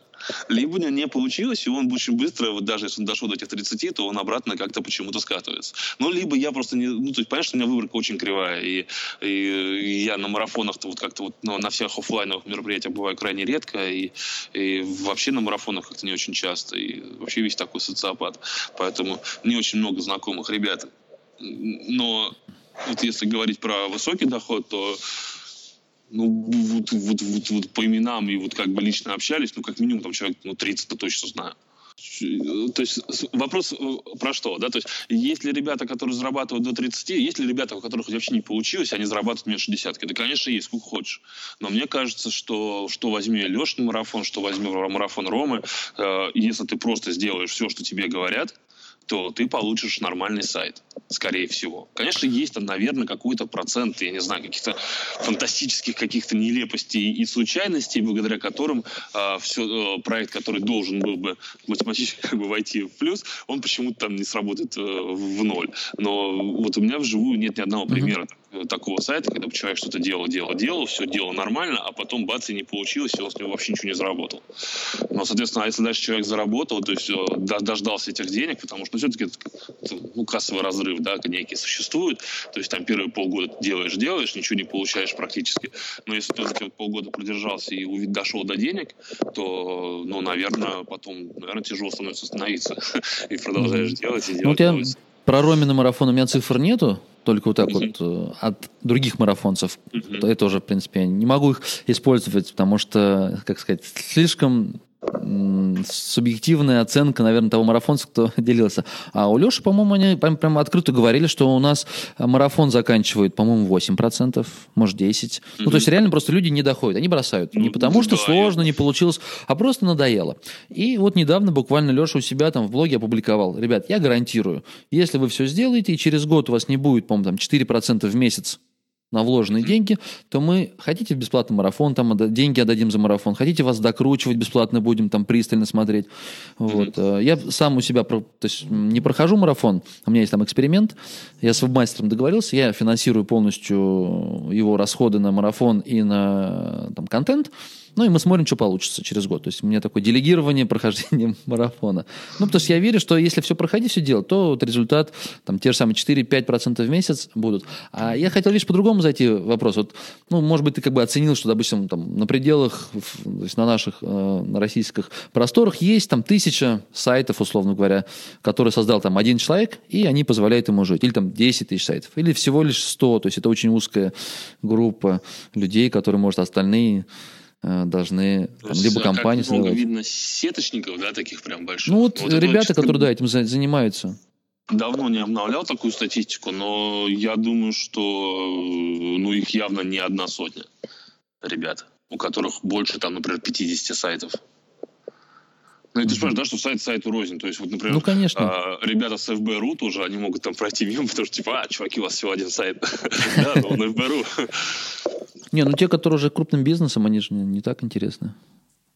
Speaker 4: либо у него не получилось, и он очень быстро, вот даже если он дошел до этих 30, то он обратно как-то почему-то скатывается. Ну, либо я просто не... Ну, то есть, понятно, что у меня выборка очень кривая, и, и- и я на марафонах-то вот как-то вот ну, на всех оффлайновых мероприятиях бываю крайне редко, и, и вообще на марафонах как-то не очень часто, и вообще весь такой социопат. Поэтому не очень много знакомых ребят. Но вот если говорить про высокий доход, то ну, вот, вот, вот, вот по именам и вот как бы лично общались, ну, как минимум, там человек, ну, 30-то точно знаю. То есть вопрос э, про что, да, то есть есть ли ребята, которые зарабатывают до 30, есть ли ребята, у которых вообще не получилось, они зарабатывают меньше десятки? Да, конечно, есть, сколько хочешь. Но мне кажется, что что возьми Лешин марафон, что возьми марафон Ромы, э, если ты просто сделаешь все, что тебе говорят, то ты получишь нормальный сайт, скорее всего. Конечно, есть там, наверное, какой-то процент, я не знаю, каких-то фантастических каких-то нелепостей и случайностей, благодаря которым все, проект, который должен был бы математически как бы войти в плюс, он почему-то там не сработает э, в ноль. Но вот у меня вживую нет ни одного примера э, такого сайта, когда человек что-то делал, делал, делал, все делал нормально, а потом бац, и не получилось, и он с него вообще ничего не заработал. Но, соответственно, а если дальше человек заработал, то есть э, до- дождался этих денег, потому что, ну, все-таки ну, кассовый разрыв, да, некий существует, то есть там первые полгода делаешь, делаешь, ничего не получаешь практически. Но если ты вот полгода продержался и дошел до денег, то, ну, наверное, потом, наверное, тяжело становится остановиться и продолжаешь делать и
Speaker 1: Ну,
Speaker 4: делать.
Speaker 1: Про Ромина марафон у меня цифр нету, только вот так вот э, от других марафонцев. Это уже, в принципе, я не могу их использовать, потому что, как сказать, слишком субъективная оценка, наверное, того марафонца, кто делился. А у Леши, по-моему, они прям, прям открыто говорили, что у нас марафон заканчивает, по-моему, 8%, может, 10%. Ну, то есть реально просто люди не доходят, они бросают. Не
Speaker 4: Ну,
Speaker 1: потому, что
Speaker 4: да,
Speaker 1: сложно, не получилось, а просто надоело. И вот недавно буквально Леша у себя там в блоге опубликовал. Ребят, я гарантирую, если вы все сделаете, и через год у вас не будет, по-моему, там 4% в месяц на вложенные деньги, то мы хотите бесплатный марафон, там деньги отдадим за марафон, хотите вас докручивать бесплатно будем, там пристально смотреть. Вот. Э, Я сам у себя то есть, не прохожу марафон, у меня есть там эксперимент, я с вебмастером договорился, я финансирую полностью его расходы на марафон и на там, контент, ну и мы смотрим, что получится через год. То есть у меня такое делегирование прохождения марафона. Ну, потому что я верю, что если все проходить, все делать, то вот результат, там, те же самые 4-5% в месяц будут. А я хотел, видишь, по-другому зайти вопрос. Вот, ну, может быть, ты как бы оценил, что, допустим, там, на пределах, то есть на наших, э, на российских просторах есть там тысяча сайтов, условно говоря, которые создал там один человек, и они позволяют ему жить. Или там 10 тысяч сайтов, или всего лишь 100. То есть это очень узкая группа людей, которые, может, остальные должны
Speaker 4: То
Speaker 1: там,
Speaker 4: есть,
Speaker 1: либо
Speaker 4: а
Speaker 1: компании
Speaker 4: много
Speaker 1: создавать.
Speaker 4: видно сеточников, да, таких прям больших.
Speaker 1: Ну вот,
Speaker 4: это
Speaker 1: ребята, которые, да, этим за- занимаются.
Speaker 4: давно не обновлял такую статистику, но я думаю, что э, ну, их явно не одна сотня ребят, у которых больше, там, например, 50 сайтов. Ну, и ты понимаешь, да, что сайт сайту рознь. То есть, вот, например,
Speaker 1: Ну, конечно.
Speaker 4: а, ребята с FB.ru тоже, они могут там пройти мимо, потому что, типа, а, чуваки, у вас всего один сайт. Да, но он FB.ru.
Speaker 1: Не, ну те, которые уже крупным бизнесом, они же не, не так интересны.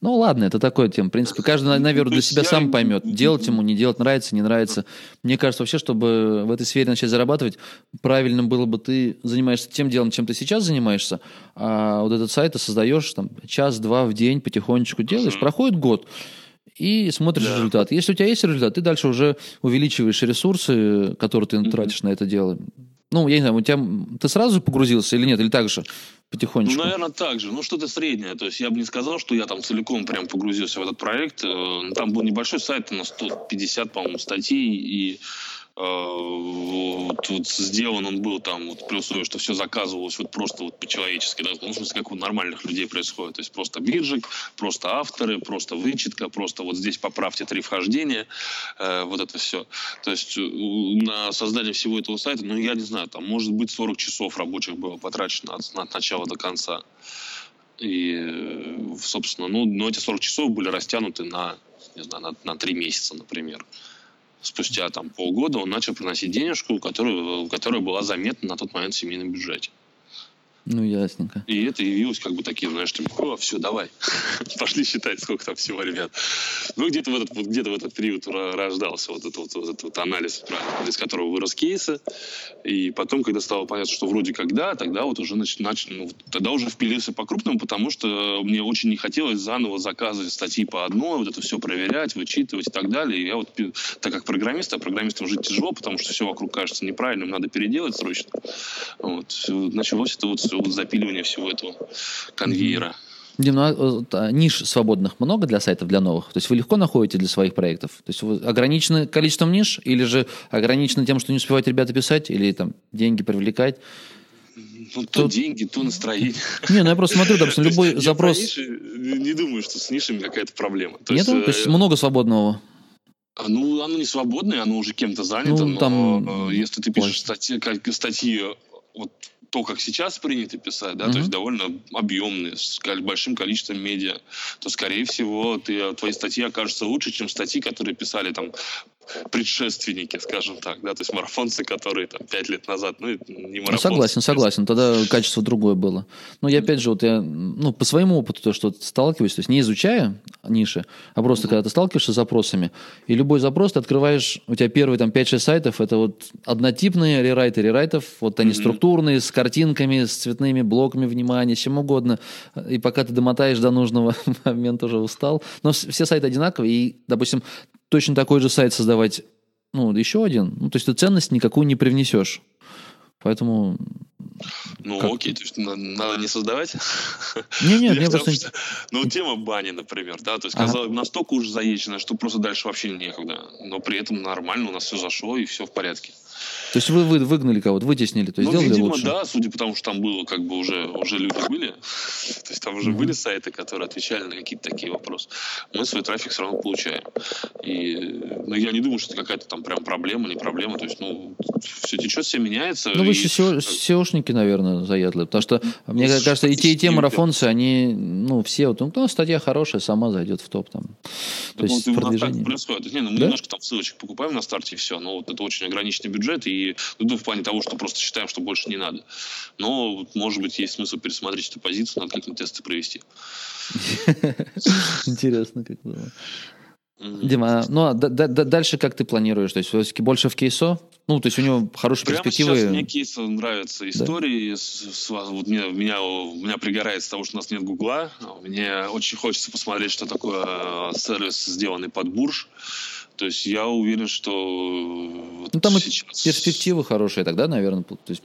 Speaker 1: Ну ладно, это такое тем. В принципе, каждый, на- наверное, для себя сам поймет, делать ему, не делать, нравится, не нравится. Мне кажется, вообще, чтобы в этой сфере начать зарабатывать, правильно было бы ты занимаешься тем делом, чем ты сейчас занимаешься, а вот этот сайт ты создаешь там час-два в день, потихонечку делаешь, проходит год, и смотришь
Speaker 4: Да.
Speaker 1: результат. Если у тебя есть результат, ты дальше уже увеличиваешь ресурсы, которые ты тратишь на это дело. Ну, я не знаю, у тебя ты сразу погрузился или нет, или так же
Speaker 4: Ну,
Speaker 1: потихонечку?
Speaker 4: наверное, так же. Ну, что-то среднее. То есть я бы не сказал, что я там целиком прям погрузился в этот проект. Э, Там был небольшой сайт на 150, по-моему, статей. И вот, вот сделан он был там, вот, условии, что все заказывалось вот просто вот по-человечески. Да? Ну, в смысле, как у нормальных людей происходит. То есть просто биржик, просто авторы, просто вычетка, просто вот здесь поправьте три вхождения. э, вот это все. То есть э, на создание всего этого сайта, ну, я не знаю, там, может быть, 40 часов рабочих было потрачено от, от начала до конца. И, э, собственно, ну, но эти 40 часов были растянуты на, не знаю, на, на 3 месяца, например. Спустя там полгода он начал приносить денежку, которая, которая была заметна на тот момент в семейном бюджете.
Speaker 1: Ну, ясненько.
Speaker 4: И это явилось как бы таким, знаешь, типа, о, все, давай, пошли считать, сколько там всего, ребят. Ну, где-то в этот, вот где-то в этот период рождался вот этот вот, вот этот вот анализ, из которого вырос кейсы. И потом, когда стало понятно, что вроде как да, тогда вот уже нач, нач- ну, тогда уже впилился по-крупному, потому что мне очень не хотелось заново заказывать статьи по одной, вот это все проверять, вычитывать и так далее. И я вот, так как программист, а программистам жить тяжело, потому что все вокруг кажется неправильным, надо переделать срочно. Вот. Началось это вот, вот запиливание всего этого конвейера.
Speaker 1: Дим, ну, а, вот, а, ниш свободных много для сайтов, для новых? То есть вы легко находите для своих проектов? То есть вы ограничены количеством ниш? Или же ограничены тем, что не успевают ребята писать? Или там деньги привлекать?
Speaker 4: Ну, то
Speaker 1: Тут-
Speaker 4: деньги, то настроение.
Speaker 1: Не, ну я просто смотрю, допустим,
Speaker 4: То есть
Speaker 1: любой
Speaker 4: я
Speaker 1: запрос...
Speaker 4: про ниши не думаю, что с нишами какая-то проблема. То
Speaker 1: Нету?
Speaker 4: есть,
Speaker 1: То есть
Speaker 4: э,
Speaker 1: много свободного?
Speaker 4: а, Ну, оно не свободное, оно уже кем-то занято,
Speaker 1: Ну,
Speaker 4: но
Speaker 1: там,
Speaker 4: э, если ты пишешь статьи, статьи э, вот то, как сейчас принято писать, да, то
Speaker 1: Мгм.
Speaker 4: есть довольно объемные, с большим количеством медиа, то, скорее всего, ты, твои статьи окажутся лучше, чем статьи, которые писали там предшественники, скажем так, да, то есть марафонцы, которые там пять лет назад, ну, не
Speaker 1: Ну,
Speaker 4: марафонцы.
Speaker 1: согласен, согласен. Тогда качество другое было. Но я опять же, вот я, ну, по своему опыту, то, что сталкиваюсь, то есть не изучая ниши, а просто когда ты сталкиваешься с запросами, и любой запрос ты открываешь, у тебя первые там 5-6 сайтов, это вот однотипные рерайты рерайтов, вот они структурные, с картинками, с цветными блоками внимания, чем угодно. И пока ты домотаешь до нужного момента, уже устал. Но все сайты одинаковые, и, допустим, точно такой же сайт создавать, ну, еще один, ну, то есть ты ценность никакую не привнесешь. Поэтому
Speaker 4: Ну,
Speaker 1: Как?
Speaker 4: окей, то есть на- надо не создавать.
Speaker 1: Не, нет,
Speaker 4: потому
Speaker 1: просто-
Speaker 4: что- Ну, тема бани, например, да, то есть
Speaker 1: Ага.
Speaker 4: казалось, настолько уже заезженная, что просто дальше вообще некогда. Но при этом нормально, у нас все зашло, и все в порядке.
Speaker 1: То есть вы, вы выгнали кого-то, вытеснили, то есть
Speaker 4: ну,
Speaker 1: сделали
Speaker 4: видимо,
Speaker 1: лучше.
Speaker 4: да, судя по тому, что там было, как бы уже, уже люди были. То есть там уже были сайты, которые отвечали на какие-то такие вопросы. Мы свой трафик все равно получаем. И, ну, я не думаю, что это какая-то там прям проблема, не проблема. То есть, ну, все течет, все меняется.
Speaker 1: Ну, вы
Speaker 4: и-
Speaker 1: еще SEO SEOшники, наверное, заядлые. Потому что, мне
Speaker 4: Ну,
Speaker 1: кажется, и те, и те марафонцы, они, ну, все, вот, ну, статья хорошая, сама зайдет в топ там. То
Speaker 4: Так
Speaker 1: есть
Speaker 4: вот,
Speaker 1: продвижение.
Speaker 4: происходит. То не, ну, мы
Speaker 1: Да?
Speaker 4: немножко там ссылочек покупаем на старте и все. Но вот это очень ограниченный бюджет. И ну, в плане того, что просто считаем, что больше не надо. Но, вот, может быть, есть смысл пересмотреть эту позицию, надо как-нибудь тесты провести.
Speaker 1: Интересно, как было. Дима, а, ну, а дальше как ты планируешь? То есть, все-таки больше в кейсо? Ну, то есть, у него хорошие
Speaker 4: Прямо
Speaker 1: перспективы.
Speaker 4: сейчас мне кейсы нравятся истории. С, с- вот меня, меня, меня пригорает с того, что у нас нет Гугла. Мне очень хочется посмотреть, что такое э, сервис, сделанный под бурж. То есть я уверен, что
Speaker 1: Ну, там
Speaker 4: сейчас...
Speaker 1: перспективы хорошие тогда, наверное. То есть,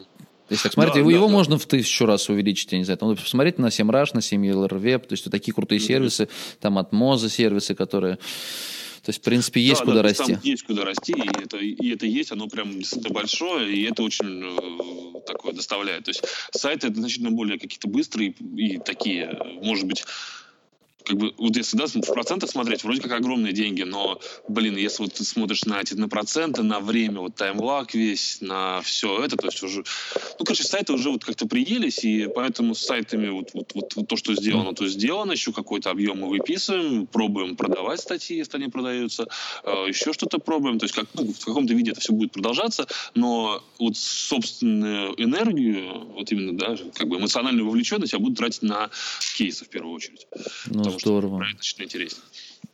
Speaker 1: если так смотреть,
Speaker 4: Да,
Speaker 1: его,
Speaker 4: да,
Speaker 1: его
Speaker 4: да.
Speaker 1: можно в тысячу раз увеличить, я не знаю. Там, посмотреть на 7rush, на 7LRWeb, то есть вот такие крутые
Speaker 4: Мгм.
Speaker 1: сервисы, там от Moza сервисы, которые... То есть, в принципе, есть
Speaker 4: Да,
Speaker 1: куда
Speaker 4: да,
Speaker 1: расти.
Speaker 4: Там есть куда расти, и это, и это есть, оно прям действительно большое, и это очень, э, такое доставляет. То есть сайты это значительно более какие-то быстрые и такие, может быть, как бы, вот если да, в процентах смотреть, вроде как огромные деньги, но, блин, если вот ты смотришь на эти на проценты, на время, вот таймлаг весь, на все это, то есть уже, ну, короче, сайты уже вот как-то приелись, и поэтому с сайтами вот, вот, вот, вот то, что сделано, то сделано, еще какой-то объем мы выписываем, пробуем продавать статьи, если они продаются, э, еще что-то пробуем, то есть как, ну, в каком-то виде это все будет продолжаться, но вот собственную энергию, вот именно, да, как бы эмоциональную вовлеченность я буду тратить на кейсы в первую очередь.
Speaker 1: Ну,
Speaker 4: Потому
Speaker 1: здорово.
Speaker 4: Что значительно интереснее.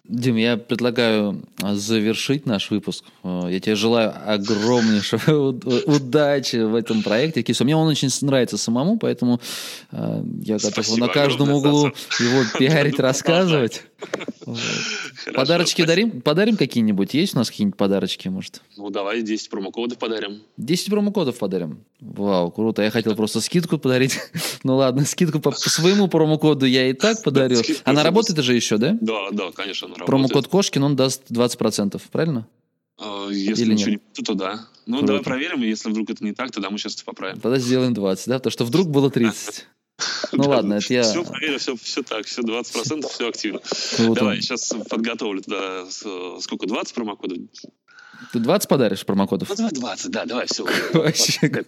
Speaker 1: Дим, я предлагаю а, завершить наш выпуск. Э, Я тебе желаю огромнейшей уд- удачи в этом проекте. Кису. Мне он очень нравится самому, поэтому э, я готов
Speaker 4: Спасибо
Speaker 1: на каждом углу
Speaker 4: Саша.
Speaker 1: его пиарить,
Speaker 4: Буду
Speaker 1: рассказывать. Подарочки дарим? Подарим какие-нибудь? Есть у нас какие-нибудь подарочки, может?
Speaker 4: Ну, давай 10 промокодов подарим.
Speaker 1: 10 промокодов подарим. Вау, круто. Я хотел просто скидку подарить. Ну ладно, скидку по своему промокоду я и так подарю. Она работает же еще, да?
Speaker 4: Да, да, конечно, она
Speaker 1: Промокод
Speaker 4: работает.
Speaker 1: Кошкин, он даст 20%, правильно?
Speaker 4: А, Если
Speaker 1: Или
Speaker 4: ничего
Speaker 1: нет?
Speaker 4: не то, то да. Ну,
Speaker 1: Круто.
Speaker 4: давай проверим, и если вдруг это не так, тогда мы сейчас это поправим.
Speaker 1: Тогда сделаем 20, да? Потому что вдруг было 30. Ну ладно, это я...
Speaker 4: Все проверим, все, все так, все 20%, все активно.
Speaker 1: Круто.
Speaker 4: Давай, сейчас подготовлю тогда, с- сколько, 20 промокодов?
Speaker 1: Ты 20 подаришь промокодов?
Speaker 4: Ну, давай 20, да, давай, все.
Speaker 1: Вообще.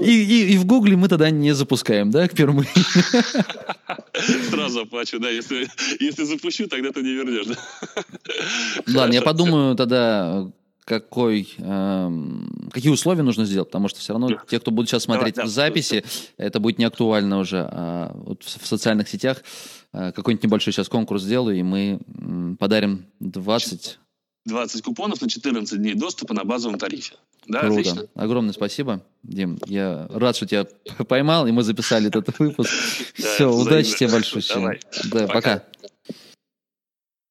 Speaker 1: И, и- и в Гугле мы тогда не запускаем, да, к первому
Speaker 4: Сразу оплачу, да, если, если запущу, тогда ты не вернешь. да?
Speaker 1: Ладно, я
Speaker 4: Хорошо,
Speaker 1: подумаю тогда, какой, эм, какие условия нужно сделать, потому что все равно те, кто будут сейчас смотреть
Speaker 4: Давай, да,
Speaker 1: записи, это будет не актуально уже. А вот в, в социальных сетях э, какой-нибудь небольшой сейчас конкурс сделаю, и мы м, подарим 20.
Speaker 4: 20 купонов на 14 дней доступа на базовом тарифе. Да,
Speaker 1: Круто.
Speaker 4: отлично.
Speaker 1: Огромное спасибо, Дим. Я рад, что тебя поймал, и мы записали этот выпуск.
Speaker 4: Да,
Speaker 1: Все, удачи тебе большое. Да, пока.